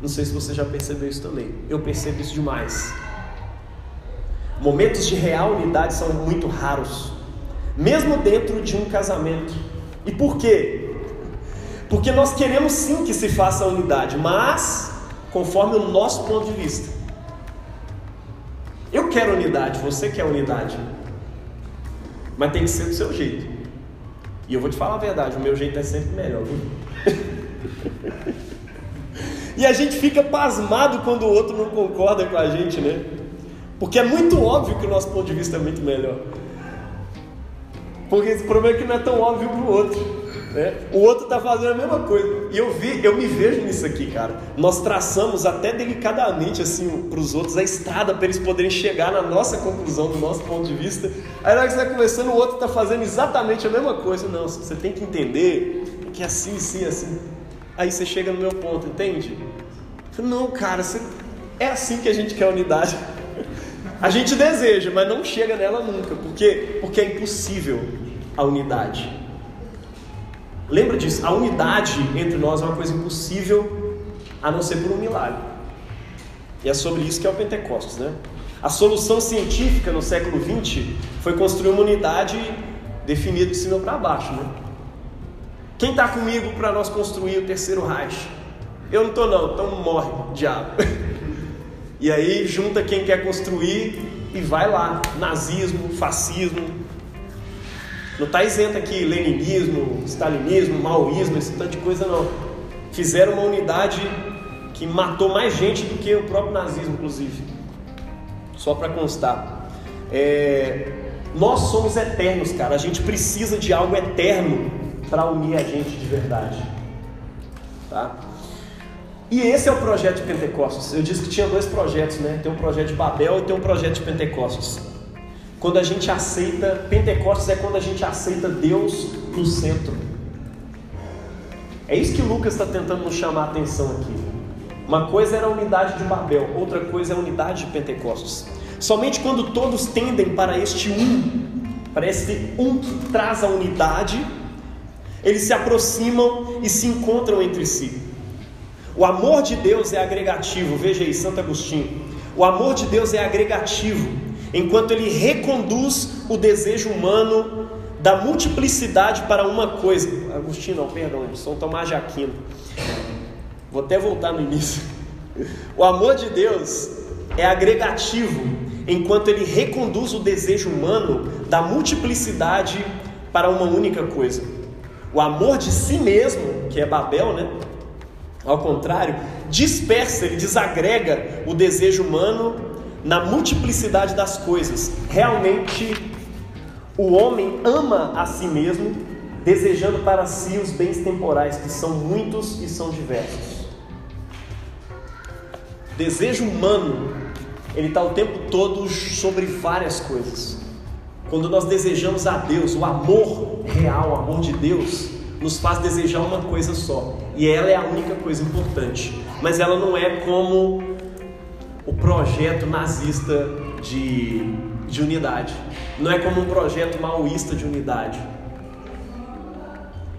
Não sei se você já percebeu isso também. Eu percebo isso demais. Momentos de real unidade são muito raros, mesmo dentro de um casamento. E por quê? Porque nós queremos sim que se faça a unidade, mas conforme o nosso ponto de vista. Eu quero unidade, você quer unidade, mas tem que ser do seu jeito. E eu vou te falar a verdade, o meu jeito é sempre melhor, viu? e a gente fica pasmado quando o outro não concorda com a gente, né? Porque é muito óbvio que o nosso ponto de vista é muito melhor. Porque esse problema é que não é tão óbvio para o outro. Né? O outro está fazendo a mesma coisa. E eu vi, eu me vejo nisso aqui, cara. Nós traçamos até delicadamente assim para os outros a estrada para eles poderem chegar na nossa conclusão, do nosso ponto de vista. Aí na hora que você está conversando, o outro está fazendo exatamente a mesma coisa. Não, você tem que entender que é assim, assim, assim. Aí você chega no meu ponto, entende? Não, cara, você... é assim que a gente quer unidade. A gente deseja, mas não chega nela nunca. Por quê? Porque é impossível a unidade. Lembra disso? A unidade entre nós é uma coisa impossível a não ser por um milagre. E é sobre isso que é o Pentecostes, né? A solução científica no século XX foi construir uma unidade definida de cima para baixo, né? Quem está comigo para nós construir o terceiro Reich? Eu não estou não, então morre, diabo. E aí junta quem quer construir e vai lá. Nazismo, fascismo. Não está isento aqui leninismo, stalinismo, maoísmo, esse tanto de coisa não. Fizeram uma unidade que matou mais gente do que o próprio nazismo, inclusive. Só para constar. É... Nós somos eternos, cara. A gente precisa de algo eterno para unir a gente de verdade. Tá? E esse é o projeto de Pentecostes. Eu disse que tinha dois projetos, né? Tem um projeto de Babel e tem um projeto de Pentecostes. Quando a gente aceita, Pentecostes é quando a gente aceita Deus no centro. É isso que Lucas está tentando nos chamar a atenção aqui. Uma coisa era a unidade de Babel, outra coisa é a unidade de Pentecostes. Somente quando todos tendem para este um, para este um que traz a unidade, eles se aproximam e se encontram entre si. O amor de Deus é agregativo, veja aí, Santo Agostinho. O amor de Deus é agregativo, enquanto ele reconduz o desejo humano da multiplicidade para uma coisa. Agostinho, não, perdão, São Tomás de Aquino. Vou até voltar no início. O amor de Deus é agregativo, enquanto ele reconduz o desejo humano da multiplicidade para uma única coisa. O amor de si mesmo, que é Babel, né? Ao contrário, dispersa, ele desagrega o desejo humano na multiplicidade das coisas. Realmente, o homem ama a si mesmo, desejando para si os bens temporais, que são muitos e são diversos desejo humano, ele está o tempo todo sobre várias coisas. Quando nós desejamos a Deus, o amor real, o amor de Deus, nos faz desejar uma coisa só. E ela é a única coisa importante. Mas ela não é como o projeto nazista de, de unidade. Não é como um projeto maoísta de unidade.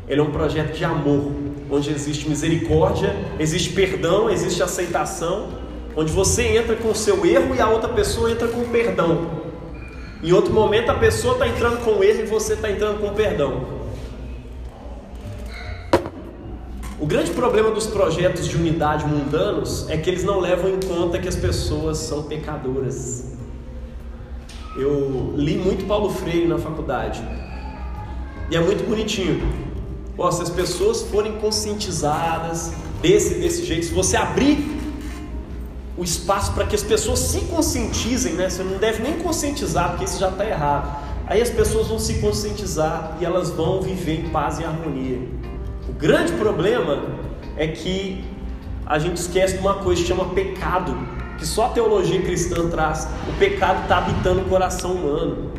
Ele é um projeto de amor, onde existe misericórdia, existe perdão, existe aceitação onde você entra com o seu erro e a outra pessoa entra com o perdão. Em outro momento a pessoa está entrando com o erro e você está entrando com o perdão. O grande problema dos projetos de unidade mundanos é que eles não levam em conta que as pessoas são pecadoras. Eu li muito Paulo Freire na faculdade e é muito bonitinho. Pô, se as pessoas forem conscientizadas desse desse jeito, se você abrir o espaço para que as pessoas se conscientizem, né? Você não deve nem conscientizar, porque isso já está errado. Aí as pessoas vão se conscientizar e elas vão viver em paz e harmonia. Grande problema é que a gente esquece de uma coisa que chama pecado, que só a teologia cristã traz. O pecado está habitando o coração humano.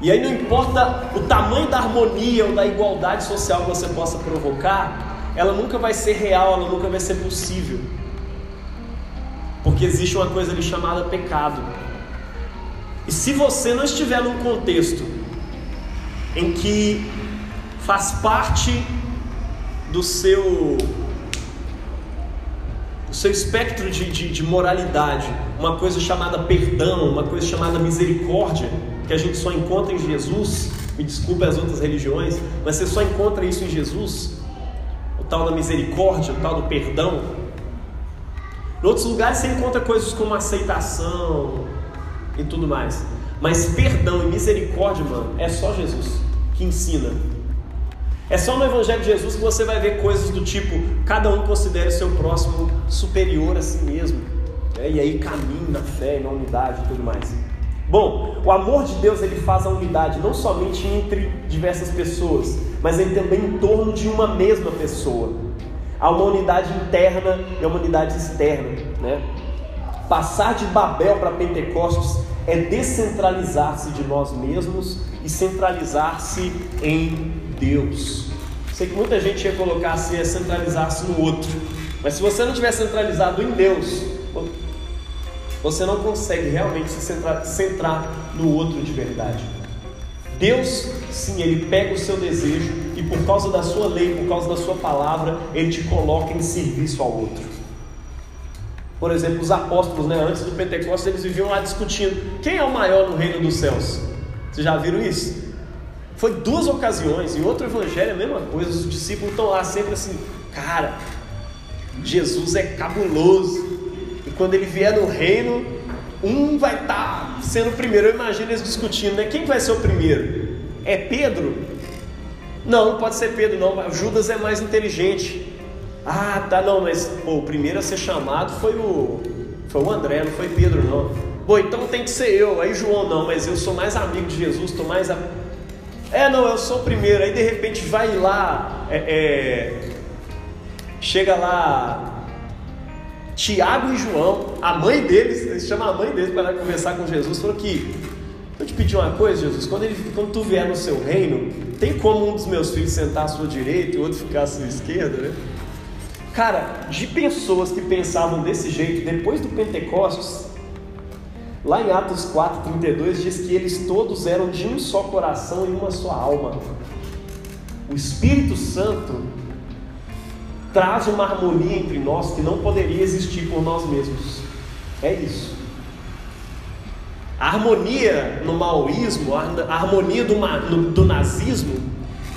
E aí não importa o tamanho da harmonia ou da igualdade social que você possa provocar, ela nunca vai ser real, ela nunca vai ser possível. Porque existe uma coisa ali chamada pecado. E se você não estiver num contexto em que faz parte do seu do seu espectro de, de, de, moralidade, uma coisa chamada perdão, uma coisa chamada misericórdia, que a gente só encontra em Jesus, me desculpe as outras religiões, mas você só encontra isso em Jesus, o tal da misericórdia, o tal do perdão, em outros lugares você encontra coisas como aceitação e tudo mais. Mas perdão e misericórdia, mano, é só Jesus que ensina. É só no Evangelho de Jesus que você vai ver coisas do tipo: cada um considere o seu próximo superior a si mesmo. Né? E aí caminhe na fé, na unidade e tudo mais. Bom, o amor de Deus ele faz a unidade não somente entre diversas pessoas, mas ele também em torno de uma mesma pessoa. Há uma unidade interna e uma unidade externa. Né? Passar de Babel para Pentecostes é descentralizar-se de nós mesmos e centralizar-se em Deus. Sei que muita gente ia colocar assim, é centralizar-se no outro. Mas se você não tiver centralizado em Deus, você não consegue realmente se centrar, centrar no outro de verdade. Deus, sim, Ele pega o seu desejo e por causa da sua lei, por causa da sua palavra, Ele te coloca em serviço ao outro. Por exemplo, os apóstolos, né, antes do Pentecostes, eles viviam lá discutindo quem é o maior no reino dos céus. Vocês já viram isso? Foi duas ocasiões, em outro evangelho é a mesma coisa, os discípulos estão lá sempre assim, cara, Jesus é cabuloso, e quando ele vier no reino, um vai estar tá sendo o primeiro. Eu imagino eles discutindo, né? Quem vai ser o primeiro? É Pedro? Não, não pode ser Pedro, não. Judas é mais inteligente. Ah, tá, não, mas pô, o primeiro a ser chamado foi o, foi o André, não foi Pedro, não. Bom, então tem que ser eu. Aí João, não, mas eu sou mais amigo de Jesus, estou mais. A... É, não, eu sou o primeiro. Aí de repente vai lá, é, é... chega lá Tiago e João, a mãe deles, eles chamam a mãe deles para conversar com Jesus, falou que eu te pedi uma coisa, Jesus, quando, ele, quando tu vier no seu reino, tem como um dos meus filhos sentar à sua direita e o outro ficar à sua esquerda, né? Cara, de pessoas que pensavam desse jeito, depois do Pentecostes, lá em Atos 4,32 diz que eles todos eram de um só coração e uma só alma. O Espírito Santo traz uma harmonia entre nós que não poderia existir por nós mesmos. É isso. A harmonia no maoísmo, a harmonia do, do nazismo,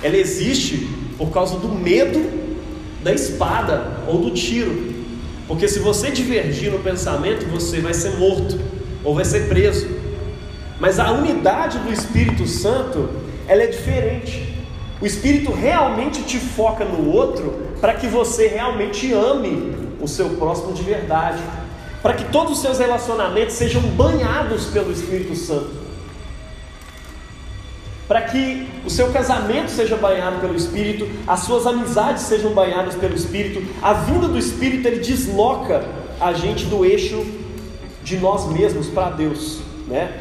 ela existe por causa do medo da espada ou do tiro. Porque se você divergir no pensamento, você vai ser morto ou vai ser preso. Mas a unidade do Espírito Santo, ela é diferente. O Espírito realmente te foca no outro para que você realmente ame o seu próximo de verdade. Para que todos os seus relacionamentos sejam banhados pelo Espírito Santo para que o seu casamento seja banhado pelo Espírito, as suas amizades sejam banhadas pelo Espírito, a vinda do Espírito ele desloca a gente do eixo de nós mesmos para Deus, né?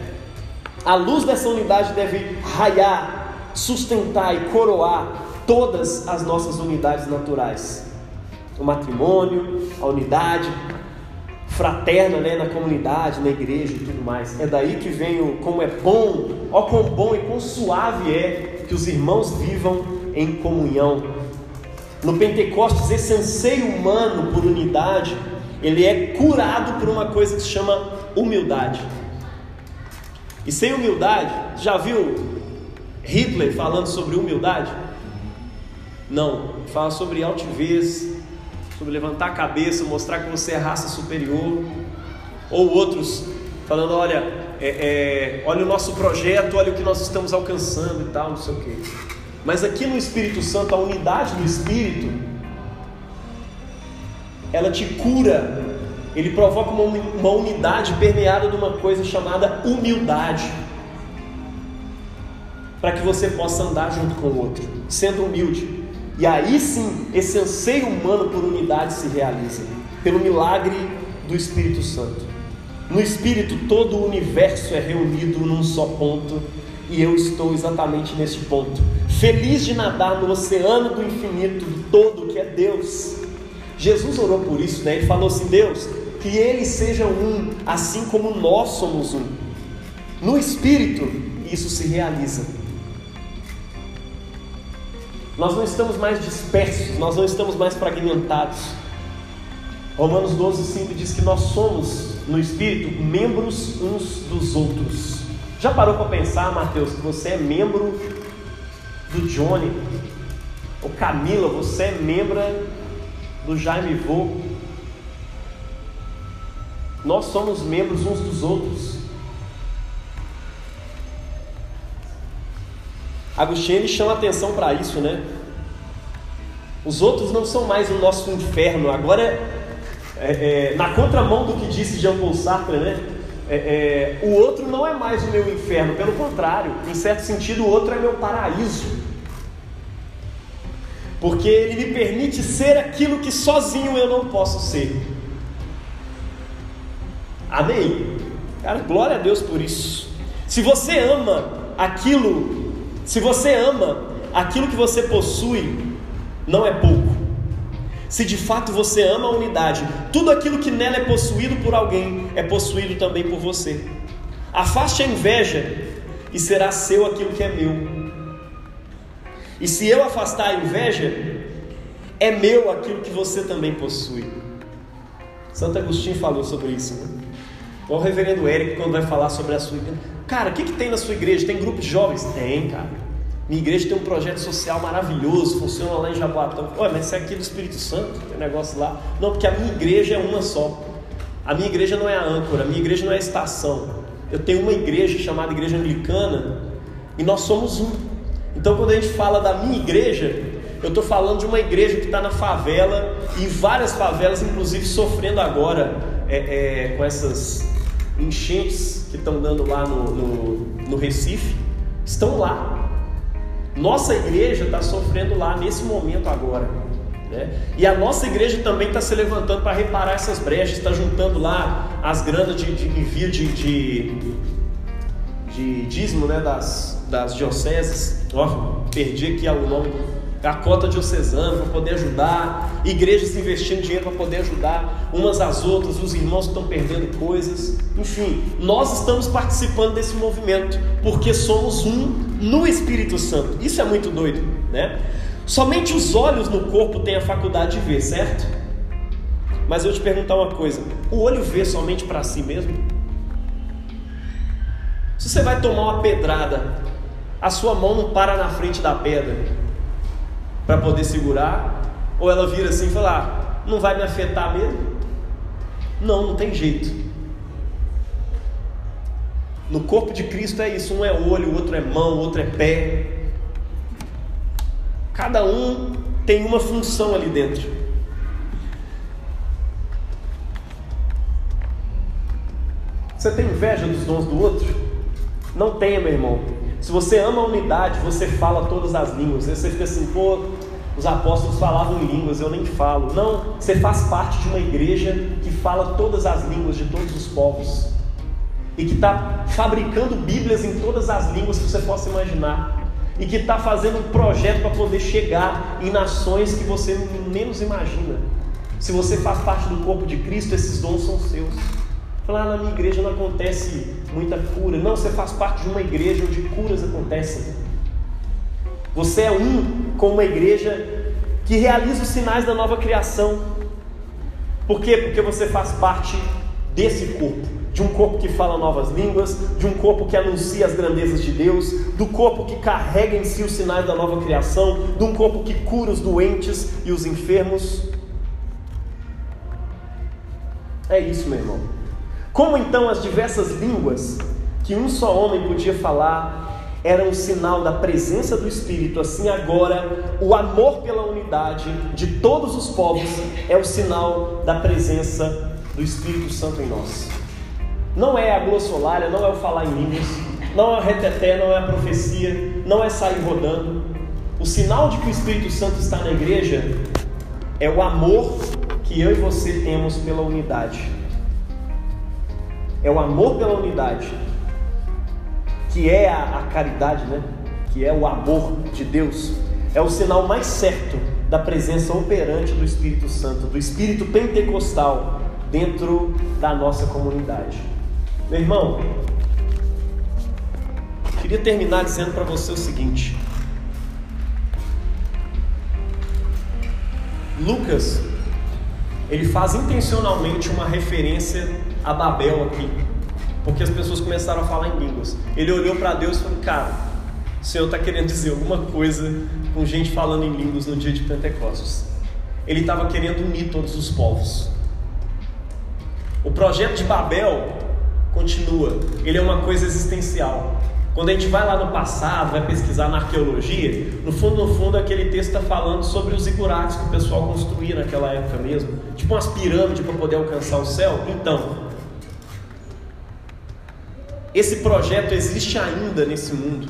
A luz dessa unidade deve raiar, sustentar e coroar todas as nossas unidades naturais. O matrimônio, a unidade, fraterna né, na comunidade, na igreja e tudo mais. É daí que vem o como é bom, ó quão bom e quão suave é que os irmãos vivam em comunhão. No Pentecostes, esse anseio humano por unidade, ele é curado por uma coisa que se chama humildade. E sem humildade, já viu Hitler falando sobre humildade? Não, fala sobre altivez, sobre levantar a cabeça, mostrar que você é raça superior, ou outros falando, olha, é, é, olha o nosso projeto, olha o que nós estamos alcançando e tal, não sei o quê. Mas aqui no Espírito Santo, a unidade do Espírito, ela te cura, ele provoca uma, unidade permeada de uma coisa chamada humildade, para que você possa andar junto com o outro, sendo humilde. E aí sim, esse anseio humano por unidade se realiza, pelo milagre do Espírito Santo. No Espírito, todo o universo é reunido num só ponto, e eu estou exatamente neste ponto, feliz de nadar no oceano do infinito, do todo que é Deus. Jesus orou por isso, né? Ele falou assim: Deus, que eles sejam um, assim como nós somos um. No Espírito, isso se realiza. Nós não estamos mais dispersos, nós não estamos mais fragmentados. Romanos 12, 5 diz que nós somos, no Espírito, membros uns dos outros. Já parou para pensar, Mateus, que você é membro do Johnny? Ou Camila, você é membro do Jaime Vô? Nós somos membros uns dos outros. Agostinho ele chama atenção para isso, né? Os outros não são mais o nosso inferno. Agora, é, é, na contramão do que disse Jean Paul Sartre, né? É, é, o outro não é mais o meu inferno, pelo contrário, em certo sentido, o outro é meu paraíso. Porque ele me permite ser aquilo que sozinho eu não posso ser. Amém? Cara, glória a Deus por isso. Se você ama aquilo se você ama aquilo que você possui, não é pouco. Se de fato você ama a unidade, tudo aquilo que nela é possuído por alguém é possuído também por você. Afaste a inveja e será seu aquilo que é meu. E se eu afastar a inveja, é meu aquilo que você também possui. Santo Agostinho falou sobre isso. Né? O reverendo Eric, quando vai falar sobre a sua igreja, cara, o que, que tem na sua igreja? Tem grupo de jovens? Tem, cara. Minha igreja tem um projeto social maravilhoso, funciona lá em Jaboatão. Olha, mas isso é aqui do Espírito Santo, tem negócio lá. Não, porque a minha igreja é uma só. A minha igreja não é a âncora, a minha igreja não é a estação. Eu tenho uma igreja chamada Igreja Anglicana e nós somos um. Então, quando a gente fala da minha igreja, eu estou falando de uma igreja que está na favela e várias favelas, inclusive, sofrendo agora é, é, com essas enchentes que estão dando lá no, no, no Recife estão lá. Nossa igreja está sofrendo lá nesse momento agora. Né? E a nossa igreja também está se levantando para reparar essas brechas, está juntando lá as granas de, de envio de, de, de dízimo né? das, das dioceses. Ó, perdi aqui o a cota diocesana para poder ajudar, igrejas investindo dinheiro para poder ajudar umas às outras, os irmãos que estão perdendo coisas. Enfim, nós estamos participando desse movimento porque somos um no Espírito Santo. Isso é muito doido, né? Somente os olhos no corpo têm a faculdade de ver, certo? Mas eu te perguntar uma coisa: o olho vê somente para si mesmo? Se você vai tomar uma pedrada, a sua mão não para na frente da pedra para poder segurar, ou ela vira assim e fala: ah, não vai me afetar mesmo? Não, não tem jeito. No corpo de Cristo é isso: um é olho, o outro é mão, o outro é pé. Cada um tem uma função ali dentro. Você tem inveja dos dons do outro? Não tenha, meu irmão. Se você ama a unidade, você fala todas as línguas. Você fica assim, pô, os apóstolos falavam em línguas, eu nem falo. Não, você faz parte de uma igreja que fala todas as línguas de todos os povos. E que está fabricando Bíblias em todas as línguas que você possa imaginar. E que está fazendo um projeto para poder chegar em nações que você menos imagina. Se você faz parte do corpo de Cristo, esses dons são seus. Falar, ah, na minha igreja não acontece muita cura. Não, você faz parte de uma igreja onde curas acontecem. Você é um com uma igreja que realiza os sinais da nova criação. Por quê? Porque você faz parte desse corpo. De um corpo que fala novas línguas, de um corpo que anuncia as grandezas de Deus, do corpo que carrega em si os sinais da nova criação, de um corpo que cura os doentes e os enfermos. É isso, meu irmão. Como então as diversas línguas que um só homem podia falar eram um sinal da presença do Espírito, assim agora o amor pela unidade de todos os povos é o sinal da presença do Espírito Santo em nós. Não é a glossolária, não é o falar em línguas, não é o reteté, não é a profecia, não é sair rodando. O sinal de que o Espírito Santo está na igreja é o amor que eu e você temos pela unidade é o amor pela unidade, que é a, a caridade, né? que é o amor de Deus, é o sinal mais certo da presença operante do Espírito Santo, do Espírito pentecostal dentro da nossa comunidade. Meu irmão, queria terminar dizendo para você o seguinte: Lucas, ele faz intencionalmente uma referência a Babel aqui, porque as pessoas começaram a falar em línguas. Ele olhou para Deus e falou: Cara, o Senhor está querendo dizer alguma coisa com gente falando em línguas no dia de Pentecostes. Ele estava querendo unir todos os povos. O projeto de Babel continua, ele é uma coisa existencial. Quando a gente vai lá no passado, vai pesquisar na arqueologia, no fundo, no fundo, aquele texto está falando sobre os zigurates que o pessoal construía naquela época mesmo, tipo umas pirâmides para poder alcançar o céu. Então, esse projeto existe ainda nesse mundo.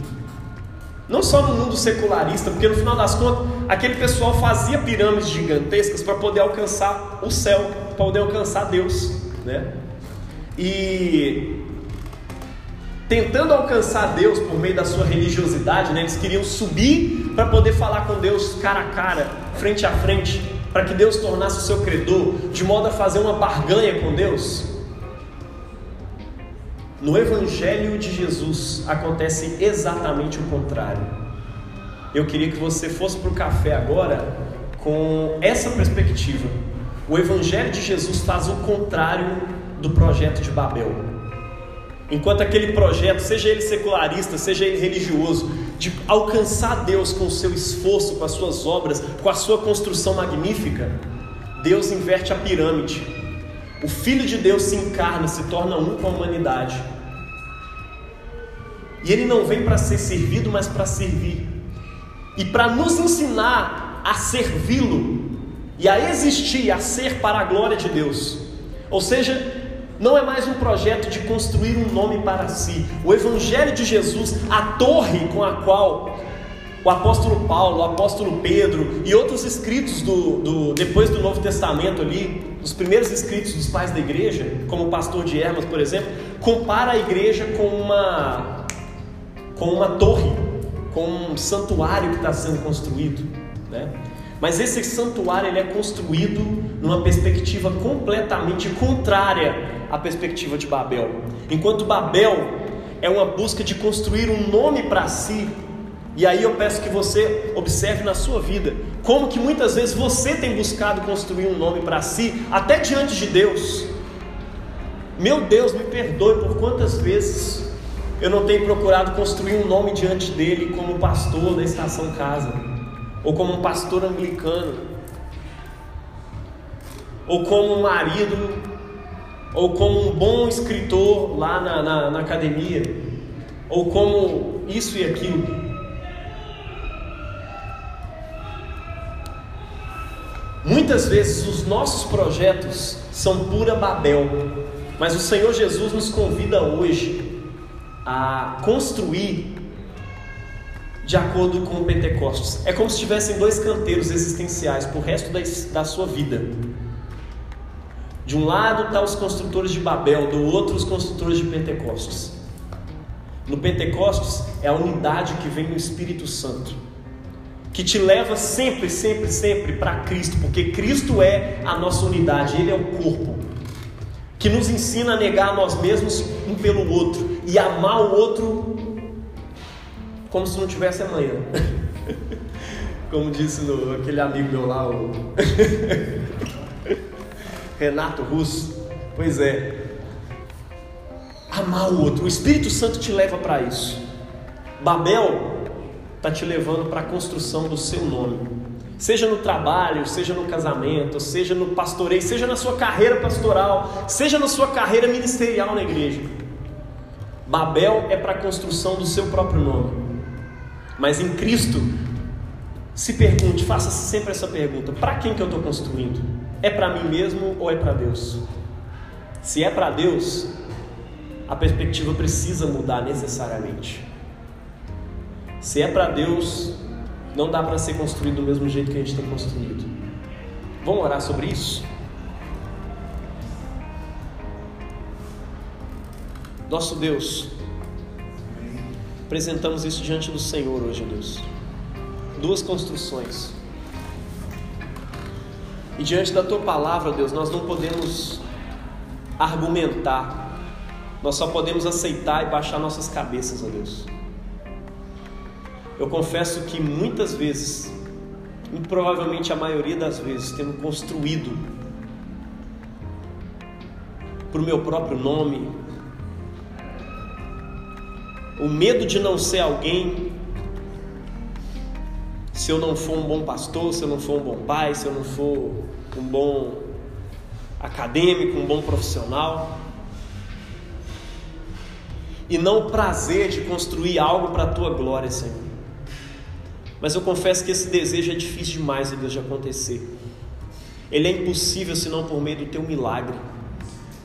Não só no mundo secularista, porque no final das contas, aquele pessoal fazia pirâmides gigantescas para poder alcançar o céu, para poder alcançar Deus, né? E tentando alcançar Deus por meio da sua religiosidade, né? Eles queriam subir para poder falar com Deus cara a cara, frente a frente, para que Deus tornasse o seu credor, de modo a fazer uma barganha com Deus. No Evangelho de Jesus acontece exatamente o contrário. Eu queria que você fosse para o café agora com essa perspectiva. O Evangelho de Jesus faz o contrário do projeto de Babel. Enquanto aquele projeto, seja ele secularista, seja ele religioso, de alcançar Deus com o seu esforço, com as suas obras, com a sua construção magnífica, Deus inverte a pirâmide. O Filho de Deus se encarna, se torna um com a humanidade e ele não vem para ser servido, mas para servir. E para nos ensinar a servi-lo e a existir, a ser para a glória de Deus. Ou seja, não é mais um projeto de construir um nome para si. O Evangelho de Jesus, a torre com a qual o apóstolo Paulo, o apóstolo Pedro e outros escritos do, do, depois do Novo Testamento ali, os primeiros escritos dos pais da igreja, como o pastor de Hermas, por exemplo, compara a igreja com uma, com uma torre, com um santuário que está sendo construído. Né? Mas esse santuário ele é construído numa perspectiva completamente contrária à perspectiva de Babel. Enquanto Babel é uma busca de construir um nome para si, e aí eu peço que você observe na sua vida como que muitas vezes você tem buscado construir um nome para si, até diante de Deus. Meu Deus, me perdoe por quantas vezes eu não tenho procurado construir um nome diante dele como pastor da estação casa ou como um pastor anglicano, ou como um marido, ou como um bom escritor lá na, na, na academia, ou como isso e aquilo. Muitas vezes os nossos projetos são pura Babel, mas o Senhor Jesus nos convida hoje a construir de acordo com o Pentecostes. É como se tivessem dois canteiros existenciais para o resto da, da sua vida. De um lado estão tá os construtores de Babel, do outro os construtores de Pentecostes. No Pentecostes é a unidade que vem no Espírito Santo, que te leva sempre, sempre, sempre para Cristo, porque Cristo é a nossa unidade, Ele é o corpo, que nos ensina a negar a nós mesmos um pelo outro e amar o outro como se não tivesse amanhã. Como disse no, aquele amigo meu lá, o Renato Russo. Pois é. Amar o outro. O Espírito Santo te leva para isso. Babel está te levando para a construção do seu nome. Seja no trabalho, seja no casamento, seja no pastoreio, seja na sua carreira pastoral, seja na sua carreira ministerial na igreja. Babel é para a construção do seu próprio nome. Mas em Cristo, se pergunte, faça sempre essa pergunta: para quem que eu estou construindo? É para mim mesmo ou é para Deus? Se é para Deus, a perspectiva precisa mudar necessariamente. Se é para Deus, não dá para ser construído do mesmo jeito que a gente tem construído. Vamos orar sobre isso? Nosso Deus, Apresentamos isso diante do Senhor hoje, Deus. Duas construções. E diante da tua palavra, Deus, nós não podemos argumentar. Nós só podemos aceitar e baixar nossas cabeças, ó Deus. Eu confesso que muitas vezes, e provavelmente a maioria das vezes, temos construído para o meu próprio nome, o medo de não ser alguém, se eu não for um bom pastor, se eu não for um bom pai, se eu não for um bom acadêmico, um bom profissional. E não o prazer de construir algo para a tua glória, Senhor. Mas eu confesso que esse desejo é difícil demais, Deus, de acontecer. Ele é impossível senão por meio do teu milagre.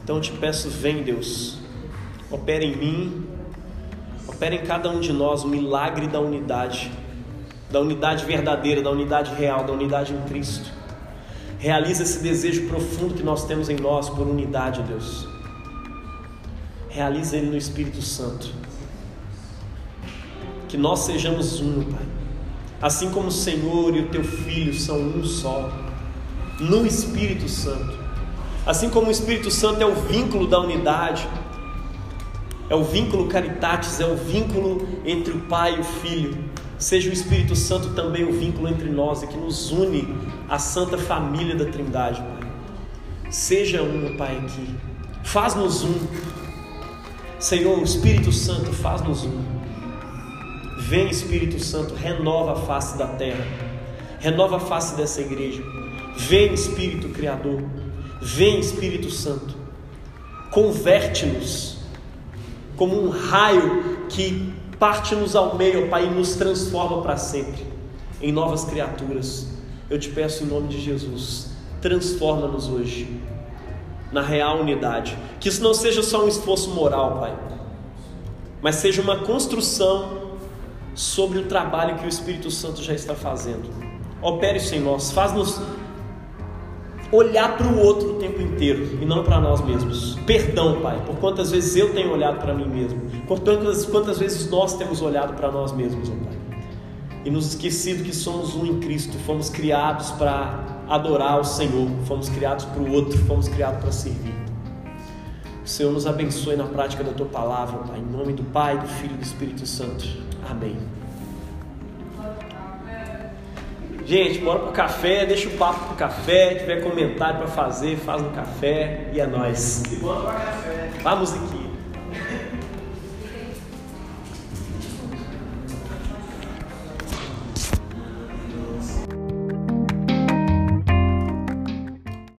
Então eu te peço, vem, Deus, opera em mim, Opera em cada um de nós o milagre da unidade, da unidade verdadeira, da unidade real, da unidade em Cristo. Realiza esse desejo profundo que nós temos em nós por unidade, Deus. Realiza ele no Espírito Santo. Que nós sejamos um, Pai. Assim como o Senhor e o teu Filho são um só, no Espírito Santo. Assim como o Espírito Santo é o vínculo da unidade, é o vínculo caritatis, é o vínculo entre o Pai e o Filho. Seja o Espírito Santo também o vínculo entre nós e que nos une à santa família da Trindade, Pai. Seja um, Pai, aqui. Faz-nos um. Senhor, o Espírito Santo, faz-nos um. Vem, Espírito Santo, renova a face da terra, renova a face dessa igreja. Vem, Espírito Criador, vem, Espírito Santo, converte-nos como um raio que parte-nos ao meio, Pai, e nos transforma para sempre em novas criaturas. Eu te peço em nome de Jesus, transforma-nos hoje. na real unidade. Que isso não seja só um esforço moral, Pai, mas seja uma construção sobre o trabalho que o Espírito Santo já está fazendo. Opere isso em nós, faz-nos olhar para o outro o tempo inteiro e não para nós mesmos. Perdão, Pai, por quantas vezes eu tenho olhado para mim mesmo, por quantas, quantas vezes nós temos olhado para nós mesmos, oh Pai, e nos esquecido que somos um em Cristo, fomos criados para adorar o Senhor, fomos criados para o outro, fomos criados para servir. O Senhor nos abençoe na prática da tua palavra, Pai, em nome do Pai, do Filho e do Espírito Santo. Amém. Gente, bora pro café, deixa o papo pro café, tiver comentário para fazer, faz no café e é. E bora café. Vamos aqui.